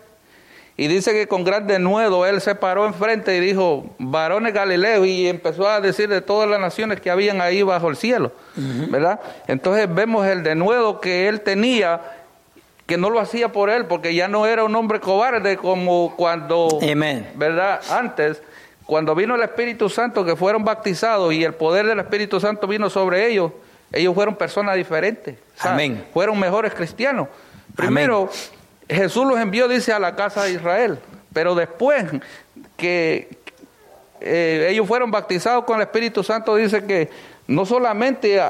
Y dice que con gran denuedo él se paró enfrente y dijo, varones Galileo, y empezó a decir de todas las naciones que habían ahí bajo el cielo, ¿verdad? Entonces vemos el denuedo que él tenía, que no lo hacía por él, porque ya no era un hombre cobarde como cuando, ¿verdad? Antes, cuando vino el Espíritu Santo, que fueron bautizados y el poder del Espíritu Santo vino sobre ellos, ellos fueron personas diferentes, Amén. fueron mejores cristianos. Primero, Jesús los envió, dice, a la casa de Israel, pero después que eh, ellos fueron bautizados con el Espíritu Santo, dice que no solamente,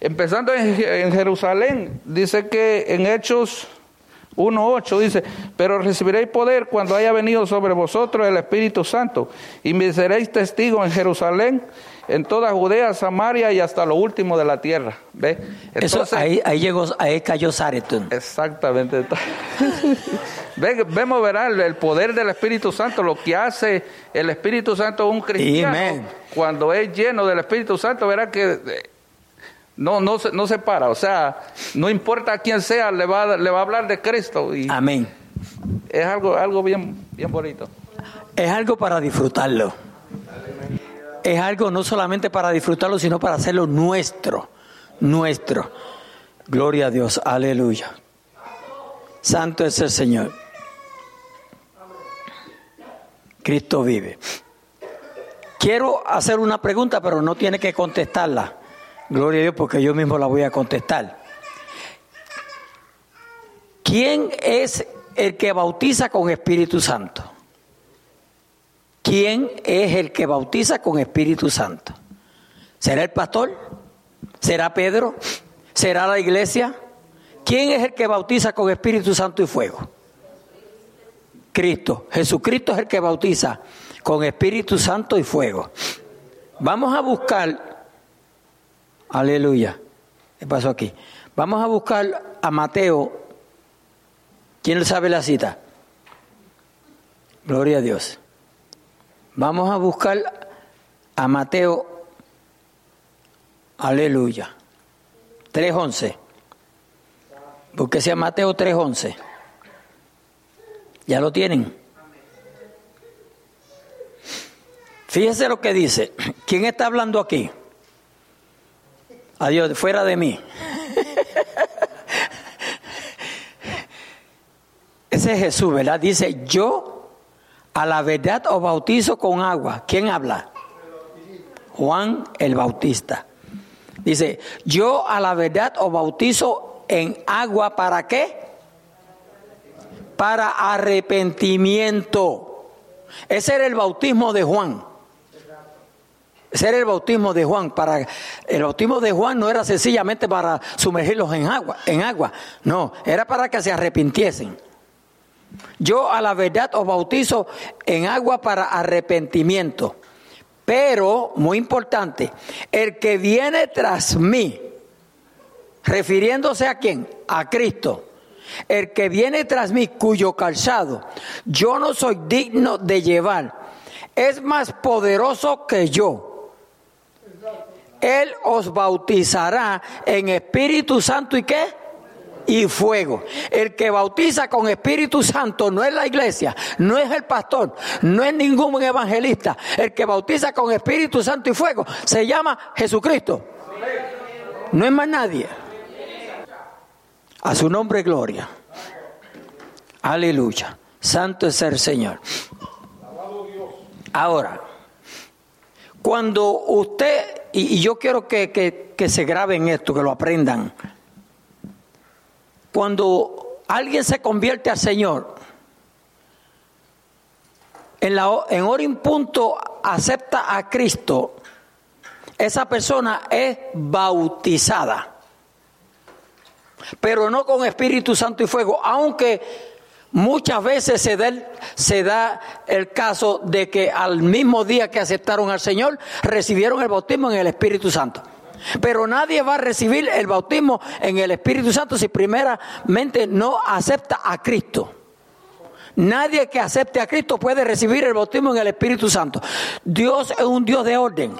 empezando en, en Jerusalén, dice que en Hechos 1.8 dice, pero recibiréis poder cuando haya venido sobre vosotros el Espíritu Santo y me seréis testigos en Jerusalén, en toda Judea, Samaria y hasta lo último de la tierra. ¿Ve? Eso, ahí, ahí, llegó, ahí cayó Zaretun. Exactamente. [LAUGHS] vemos, verá, el, poder del Espíritu Santo, lo que hace el Espíritu Santo un cristiano. Cuando es lleno del Espíritu Santo, verá que eh, no, no, se, no se para. O sea, no importa quién sea, le va, le va a hablar de Cristo. Y Amén. Es algo, algo bien, bien bonito. Es algo para disfrutarlo es algo no solamente para disfrutarlo, sino para hacerlo nuestro, nuestro. Gloria a Dios, aleluya. Santo es el Señor. Cristo vive. Quiero hacer una pregunta, pero no tiene que contestarla. Gloria a Dios, porque yo mismo la voy a contestar. ¿Quién es el que bautiza con Espíritu Santo? ¿Quién es el que bautiza con Espíritu Santo? ¿Será el pastor? ¿Será Pedro? ¿Será la iglesia? ¿Quién es el que bautiza con Espíritu Santo y fuego? Cristo. Jesucristo es el que bautiza con Espíritu Santo y fuego. Vamos a buscar, aleluya, ¿qué pasó aquí? Vamos a buscar a Mateo. ¿Quién sabe la cita? Gloria a Dios. Vamos a buscar a Mateo, aleluya, 3.11. Búsquese a Mateo 3.11. ¿Ya lo tienen? Fíjese lo que dice. ¿Quién está hablando aquí? Adiós, fuera de mí. [LAUGHS] Ese es Jesús, ¿verdad? Dice, yo a la verdad os bautizo con agua. ¿Quién habla? Juan el Bautista. Dice, yo a la verdad os bautizo en agua para qué? Para arrepentimiento. Ese era el bautismo de Juan. Ese era el bautismo de Juan. Para, el bautismo de Juan no era sencillamente para sumergirlos en agua, en agua. No, era para que se arrepintiesen. Yo a la verdad os bautizo en agua para arrepentimiento. Pero, muy importante, el que viene tras mí, refiriéndose a quién? A Cristo. El que viene tras mí, cuyo calzado yo no soy digno de llevar, es más poderoso que yo. Él os bautizará en Espíritu Santo y qué? Y fuego. El que bautiza con Espíritu Santo no es la iglesia, no es el pastor, no es ningún evangelista. El que bautiza con Espíritu Santo y fuego se llama Jesucristo. No es más nadie. A su nombre gloria. Aleluya. Santo es el Señor. Ahora, cuando usted, y, yo quiero que, que, se graben esto, que lo aprendan. Cuando alguien se convierte al Señor, en, la, en hora y punto acepta a Cristo, esa persona es bautizada. Pero no con Espíritu Santo y fuego, aunque muchas veces se da el caso de que al mismo día que aceptaron al Señor, recibieron el bautismo en el Espíritu Santo. Pero nadie va a recibir el bautismo en el Espíritu Santo si primeramente no acepta a Cristo. Nadie que acepte a Cristo puede recibir el bautismo en el Espíritu Santo. Dios es un Dios de orden.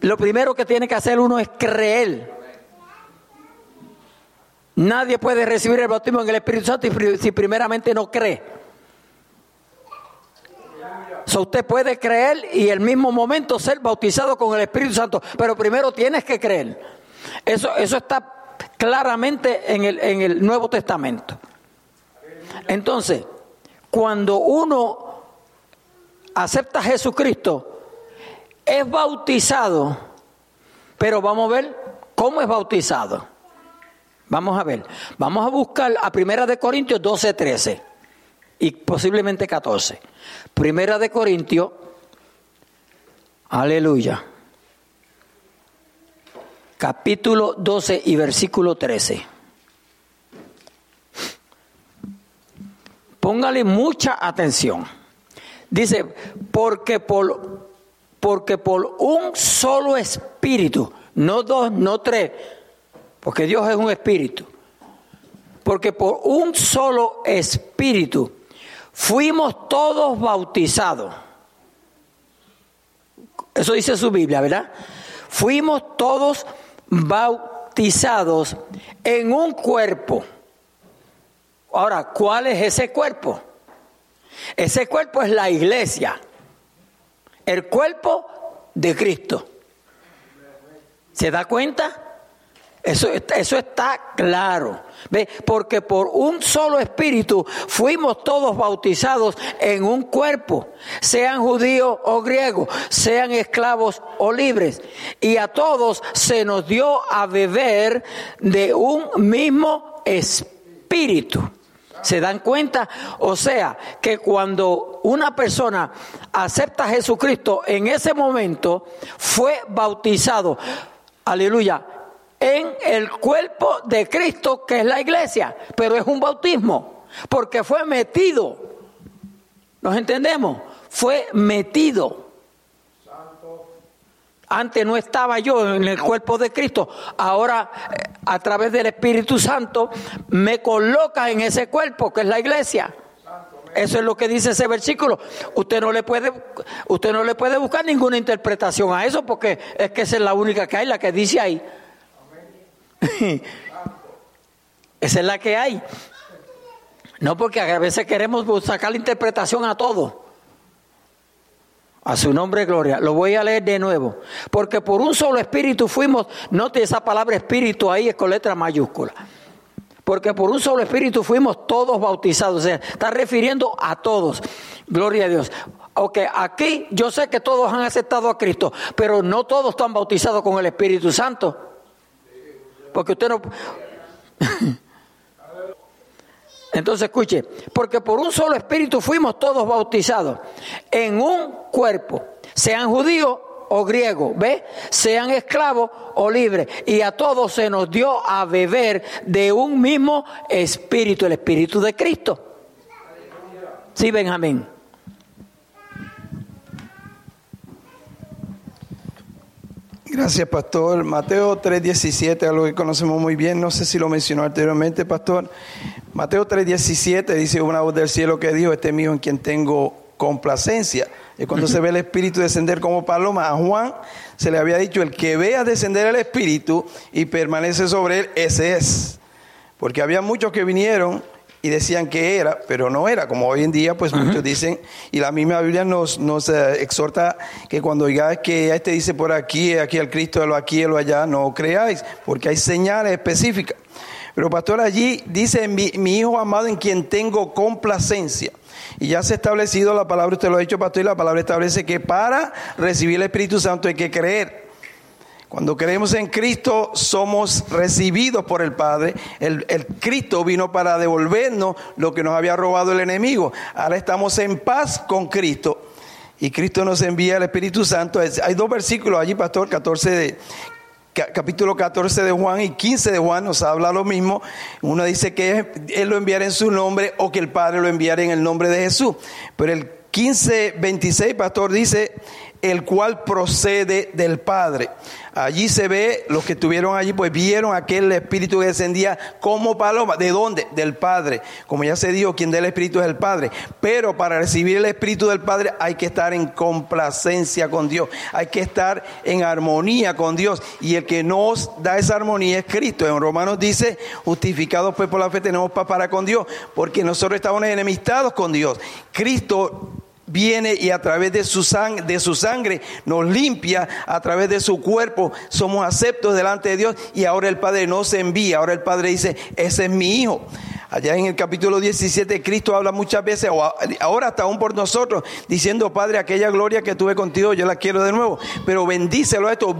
Lo primero que tiene que hacer uno es creer. Nadie puede recibir el bautismo en el Espíritu Santo si primeramente no cree. Usted puede creer y el mismo momento ser bautizado con el Espíritu Santo, pero primero tienes que creer. Eso, eso está claramente en el, en el Nuevo Testamento. Entonces, cuando uno acepta a Jesucristo, es bautizado, pero vamos a ver cómo es bautizado. Vamos a ver, vamos a buscar a Primera de Corintios 12, 13 y posiblemente 14. Primera de Corintios, aleluya, capítulo 12 y versículo 13. Póngale mucha atención. Dice, porque por, porque por un solo espíritu, no dos, no tres, porque Dios es un espíritu, porque por un solo espíritu fuimos todos bautizados. Eso dice su Biblia, ¿verdad? Fuimos todos bautizados en un cuerpo. Ahora, ¿cuál es ese cuerpo? Ese cuerpo es la iglesia, el cuerpo de Cristo. ¿Se da cuenta? Eso, eso está claro. ¿Ve? Porque por un solo espíritu fuimos todos bautizados en un cuerpo, sean judíos o griegos, sean esclavos o libres. Y a todos se nos dio a beber de un mismo espíritu. ¿Se dan cuenta? O sea, que cuando una persona acepta a Jesucristo, en ese momento fue bautizado. Aleluya en el cuerpo de Cristo, que es la iglesia, pero es un bautismo, porque fue metido. ¿Nos entendemos? Fue metido. Antes no estaba yo en el cuerpo de Cristo, ahora eh, a través del Espíritu Santo me coloca en ese cuerpo que es la iglesia. Eso es lo que dice ese versículo. Usted no le puede, usted no le puede buscar ninguna interpretación a eso porque es que esa es la única que hay, la que dice ahí. [LAUGHS] Esa es la que hay. No porque a veces queremos sacar la interpretación a todo. A su nombre, gloria. Lo voy a leer de nuevo. Porque por un solo espíritu fuimos, note esa palabra espíritu ahí es con letra mayúscula. Porque por un solo espíritu fuimos todos bautizados. O sea, está refiriendo a todos. Gloria a Dios. Ok, aquí yo sé que todos han aceptado a Cristo, pero no todos están bautizados con el Espíritu Santo. Porque usted no... Entonces escuche, porque por un solo espíritu fuimos todos bautizados en un cuerpo, sean judíos o griego, ¿ve? Sean esclavos o libres. Y a todos se nos dio a beber de un mismo espíritu, el espíritu de Cristo. Sí, Benjamín. Gracias, pastor. Mateo 3:17, algo que conocemos muy bien, no sé si lo mencionó anteriormente, pastor. Mateo 3:17 dice una voz del cielo que dijo, este mío en quien tengo complacencia. Y cuando se ve el Espíritu descender como paloma, a Juan se le había dicho, el que vea descender el Espíritu y permanece sobre él, ese es. Porque había muchos que vinieron y decían que era, pero no era, como hoy en día pues muchos dicen, y la misma Biblia nos, nos eh, exhorta que cuando oigáis que este dice por aquí, aquí al Cristo, lo aquí, lo allá, no creáis, porque hay señales específicas. Pero pastor, allí dice mi, mi hijo amado en quien tengo complacencia. Y ya se ha establecido la palabra, usted lo ha dicho, pastor, y la palabra establece que para recibir el Espíritu Santo hay que creer. Cuando creemos en Cristo somos recibidos por el Padre. El, Cristo vino para devolvernos lo que nos había robado el enemigo. Ahora estamos en paz con Cristo. Y Cristo nos envía el Espíritu Santo. Hay dos versículos allí, pastor, 14 de, capítulo 14 de Juan y 15 de Juan nos habla lo mismo. Uno dice que Él lo enviará en su nombre o que el Padre lo enviará en el nombre de Jesús. Pero el 15, 26, pastor, dice, el cual procede del Padre. Allí se ve, los que estuvieron allí, pues vieron aquel espíritu que descendía como paloma. ¿De dónde? Del Padre. Como ya se dijo, quien da el espíritu es el Padre. Pero para recibir el espíritu del Padre hay que estar en complacencia con Dios. Hay que estar en armonía con Dios. Y el que nos da esa armonía es Cristo. En Romanos dice, justificados pues por la fe tenemos paz para con Dios. Porque nosotros estamos enemistados con Dios. Cristo viene y a través de su, sangre, de su sangre nos limpia, a través de su cuerpo. Somos aceptos delante de Dios y ahora el Padre nos envía, ahora el Padre dice, ese es mi hijo. Allá en el capítulo 17 Cristo habla muchas veces, o ahora hasta aún por nosotros, diciendo, Padre, aquella gloria que tuve contigo, yo la quiero de nuevo, pero bendícelo a esto,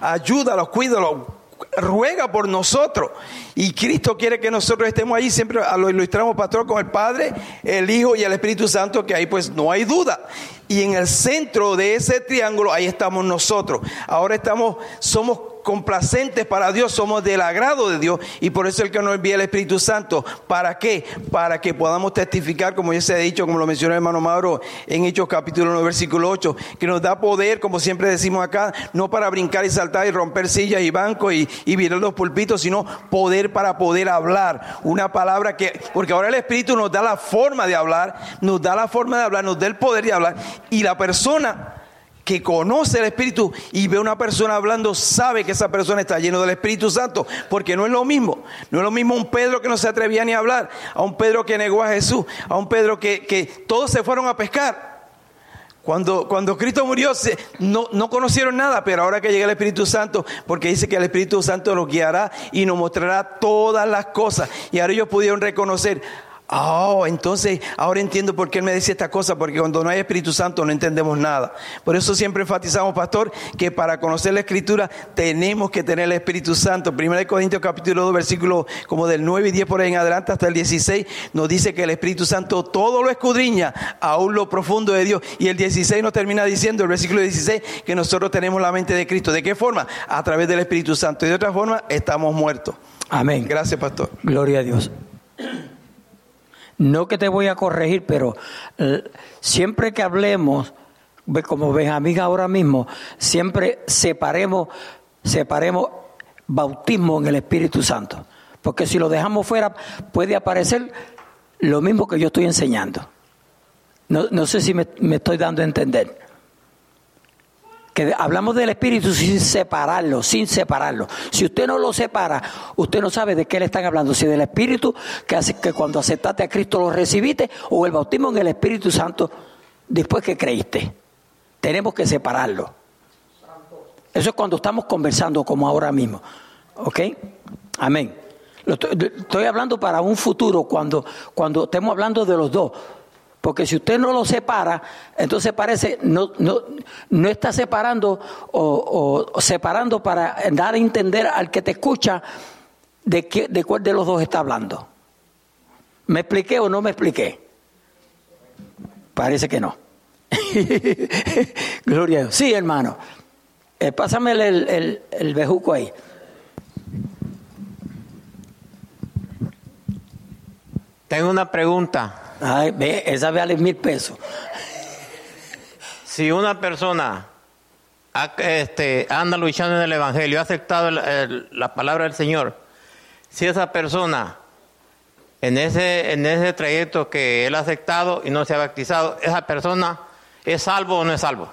ayúdalo, cuídalo, ruega por nosotros. Y Cristo quiere que nosotros estemos ahí, siempre lo ilustramos, pastor, con el Padre, el Hijo y el Espíritu Santo, que ahí pues no hay duda. Y en el centro de ese triángulo, ahí estamos nosotros. Ahora estamos, somos complacentes para Dios, somos del agrado de Dios y por eso es el que nos envía el Espíritu Santo. ¿Para qué? Para que podamos testificar, como ya se ha dicho, como lo mencionó el hermano Mauro en Hechos capítulo 9, versículo 8, que nos da poder, como siempre decimos acá, no para brincar y saltar y romper sillas y bancos y, y virar los pulpitos, sino poder para poder hablar. Una palabra que, porque ahora el Espíritu nos da la forma de hablar, nos da la forma de hablar, nos da el poder de hablar y la persona que conoce el Espíritu y ve a una persona hablando, sabe que esa persona está lleno del Espíritu Santo, porque no es lo mismo. No es lo mismo un Pedro que no se atrevía ni a hablar, a un Pedro que negó a Jesús, a un Pedro que, que todos se fueron a pescar. Cuando, cuando Cristo murió no, no conocieron nada, pero ahora que llega el Espíritu Santo, porque dice que el Espíritu Santo nos guiará y nos mostrará todas las cosas. Y ahora ellos pudieron reconocer, Oh, entonces ahora entiendo por qué él me decía esta cosa, porque cuando no hay Espíritu Santo no entendemos nada. Por eso siempre enfatizamos, pastor, que para conocer la Escritura tenemos que tener el Espíritu Santo. 1 Corintios capítulo 2, versículo como del 9 y 10 por ahí en adelante hasta el 16, nos dice que el Espíritu Santo todo lo escudriña, aún lo profundo de Dios. Y el 16 nos termina diciendo, el versículo 16, que nosotros tenemos la mente de Cristo. ¿De qué forma? A través del Espíritu Santo. Y de otra forma, estamos muertos. Amén. Gracias, pastor. Gloria a Dios. No que te voy a corregir, pero eh, siempre que hablemos, como Benjamín ahora mismo, siempre separemos, separemos bautismo en el Espíritu Santo. Porque si lo dejamos fuera, puede aparecer lo mismo que yo estoy enseñando. No, no sé si me, me estoy dando a entender que hablamos del Espíritu sin separarlo, sin separarlo. Si usted no lo separa, usted no sabe de qué le están hablando, si del Espíritu que hace que cuando aceptaste a Cristo lo recibiste o el bautismo en el Espíritu Santo después que creíste. Tenemos que separarlo. Eso es cuando estamos conversando como ahora mismo. ¿Ok? Amén. estoy, hablando para un futuro cuando, cuando estemos hablando de los dos. Porque si usted no lo separa, entonces parece, no, no, no está separando o, separando para dar a entender al que te escucha de, qué, de cuál de los dos está hablando. ¿Me expliqué o no me expliqué? Parece que no. [LAUGHS] Gloria a Dios. Sí, hermano. Eh, pásame el, el- el bejuco ahí. Tengo una pregunta. Ay, ve, esa vale mil pesos. Si una persona ha- este, anda luchando en el Evangelio, ha aceptado el- el- la palabra del Señor, si esa persona en ese, en ese trayecto que él ha aceptado y no se ha bautizado, esa persona es salvo o no es salvo?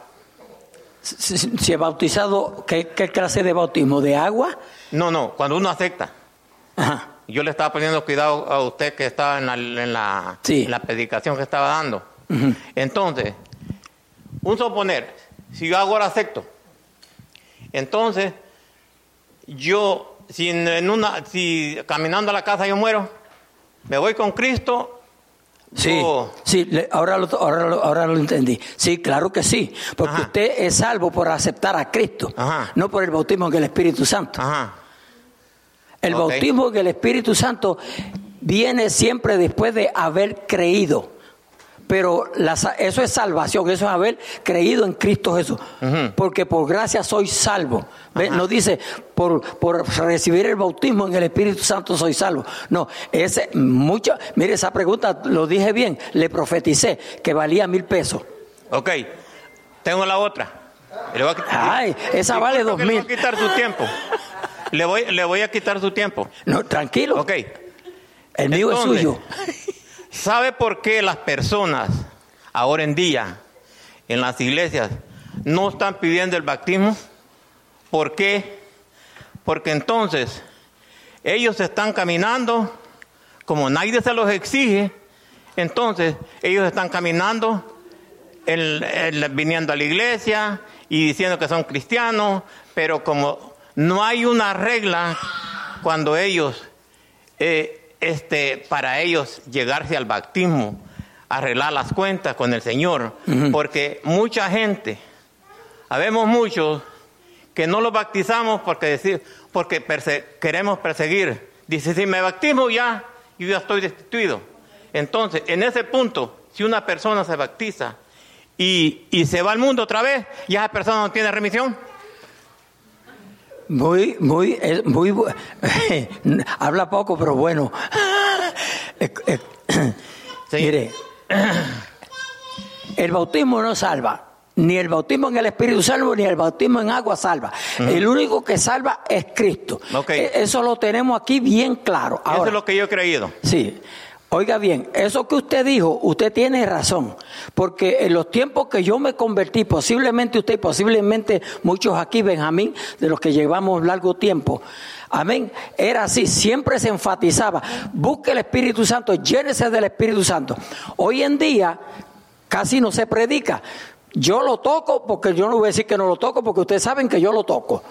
Si, si- si es bautizado, ¿qué, ¿qué clase de bautismo? ¿De agua? No, no, cuando uno acepta. Ajá. Yo le estaba poniendo cuidado a usted que estaba en la, en la, Sí. en la predicación que estaba dando. Entonces, un suponer, si yo ahora acepto, entonces yo, si en, una, si caminando a la casa yo muero, me voy con Cristo. Sí, sí, ahora, lo, ahora, lo, ahora lo entendí. Sí, claro que sí, porque Ajá. usted es salvo por aceptar a Cristo, Ajá. no por el bautismo en el Espíritu Santo. Ajá. El Ok. bautismo en el Espíritu Santo viene siempre después de haber creído. Pero la eso es salvación, eso es haber creído en Cristo Jesús. Porque por gracia soy salvo. No dice por, por recibir el bautismo en el Espíritu Santo soy salvo. No, ese mucho, mire esa pregunta, lo dije bien, le profeticé que valía mil pesos. Ok, tengo la otra. Le voy a quitar- Ay, esa vale dos Le voy mil. a quitar su tiempo. [LAUGHS] Le voy, le voy a quitar su tiempo. No, tranquilo, Ok. el mío es suyo. [LAUGHS] ¿Sabe por qué las personas ahora en día en las iglesias no están pidiendo el bautismo? ¿Por qué? Porque entonces ellos están caminando como nadie se los exige, entonces ellos están caminando el- el- viniendo a la iglesia y diciendo que son cristianos, pero como no hay una regla cuando ellos, eh, este, para ellos llegarse al bautismo, arreglar las cuentas con el Señor, porque mucha gente, habemos muchos que no los bautizamos porque decir, porque perse- queremos perseguir. Dice, si me bautismo ya, yo ya estoy destituido. Entonces, en ese punto, si una persona se bautiza y, y se va al mundo otra vez, ya esa persona no tiene remisión. Muy, muy, es muy, [LAUGHS] habla poco, pero bueno. Eh, eh, [CLEARS THROAT] Sí. Mire, [CLEARS THROAT] el bautismo no salva. Ni el bautismo en el Espíritu salva, ni el bautismo en agua salva. El único que salva es Cristo. Eh, Eso lo tenemos aquí bien claro. Eso Ahora, es lo que yo he creído. Sí. Oiga bien, eso que usted dijo, usted tiene razón, porque en los tiempos que yo me convertí, posiblemente usted y posiblemente muchos aquí, Benjamín, de los que llevamos largo tiempo, amén, era así, siempre se enfatizaba, busque el Espíritu Santo, llénese del Espíritu Santo. Hoy en día casi no se predica. Yo lo toco porque yo no voy a decir que no lo toco, porque ustedes saben que yo lo toco.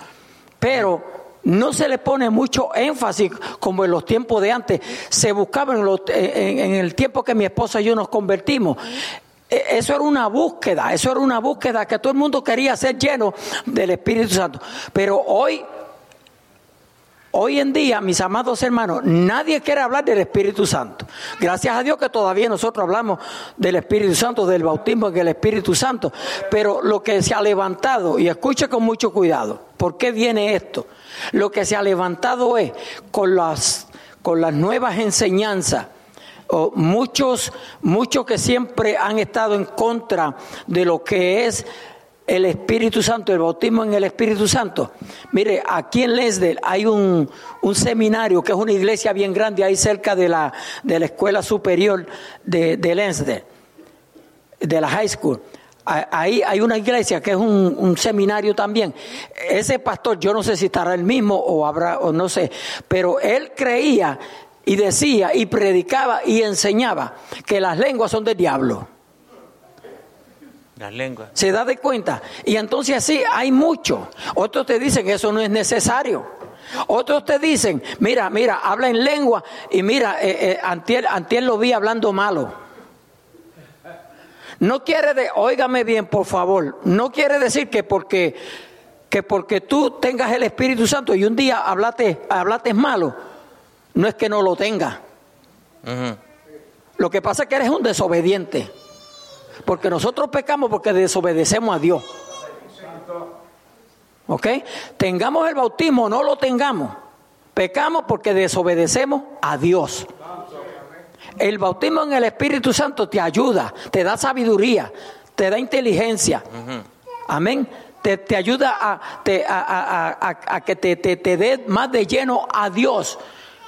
Pero no se le pone mucho énfasis como en los tiempos de antes. Se buscaba en, en- en el tiempo que mi esposa y yo nos convertimos. E- Eso era una búsqueda, eso era una búsqueda que todo el mundo quería ser lleno del Espíritu Santo. Pero hoy, hoy en día, mis amados hermanos, nadie quiere hablar del Espíritu Santo. Gracias a Dios que todavía nosotros hablamos del Espíritu Santo, del bautismo en el Espíritu Santo. Pero lo que se ha levantado, y escuche con mucho cuidado, ¿por qué viene esto? Lo que se ha levantado es con las, con las nuevas enseñanzas. o muchos, muchos que siempre han estado en contra de lo que es el Espíritu Santo, el bautismo en el Espíritu Santo. Mire, aquí en Lesdale hay un, un seminario que es una iglesia bien grande ahí cerca de la, de la escuela superior de, de Lesdale, de la high school. Ahí hay una iglesia que es un, un seminario también. Ese pastor, yo no sé si estará el mismo o habrá, o no sé, pero él creía y decía y predicaba y enseñaba que las lenguas son del diablo. Las lenguas. ¿Se da de cuenta? Y entonces así hay mucho. Otros te dicen que eso no es necesario. Otros te dicen, mira, mira, habla en lengua y mira, eh, eh, antier, antier lo vi hablando malo. No quiere de, óigame bien, por favor, no quiere decir que porque, que porque tú tengas el Espíritu Santo y un día hablaste, hablaste malo, no es que no lo tengas. Lo que pasa es que eres un desobediente. Porque nosotros pecamos porque desobedecemos a Dios. ¿Ok? Tengamos el bautismo o no lo tengamos. Pecamos porque desobedecemos a Dios. El bautismo en el Espíritu Santo te ayuda, te da sabiduría, te da inteligencia. Amén. Te, te ayuda a, te- a- a- a- que te, te, te dé más de lleno a Dios.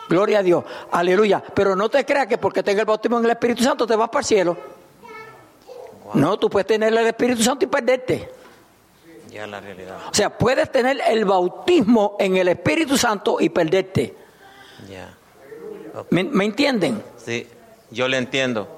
Gloria a Dios. Aleluya. Pero no te creas que porque tengas el bautismo en el Espíritu Santo te vas para el cielo. No, tú puedes tener el Espíritu Santo y perderte. Ya la realidad. O sea, puedes tener el bautismo en el Espíritu Santo y perderte. Ya. ¿Me, me entienden? Sí, yo le entiendo.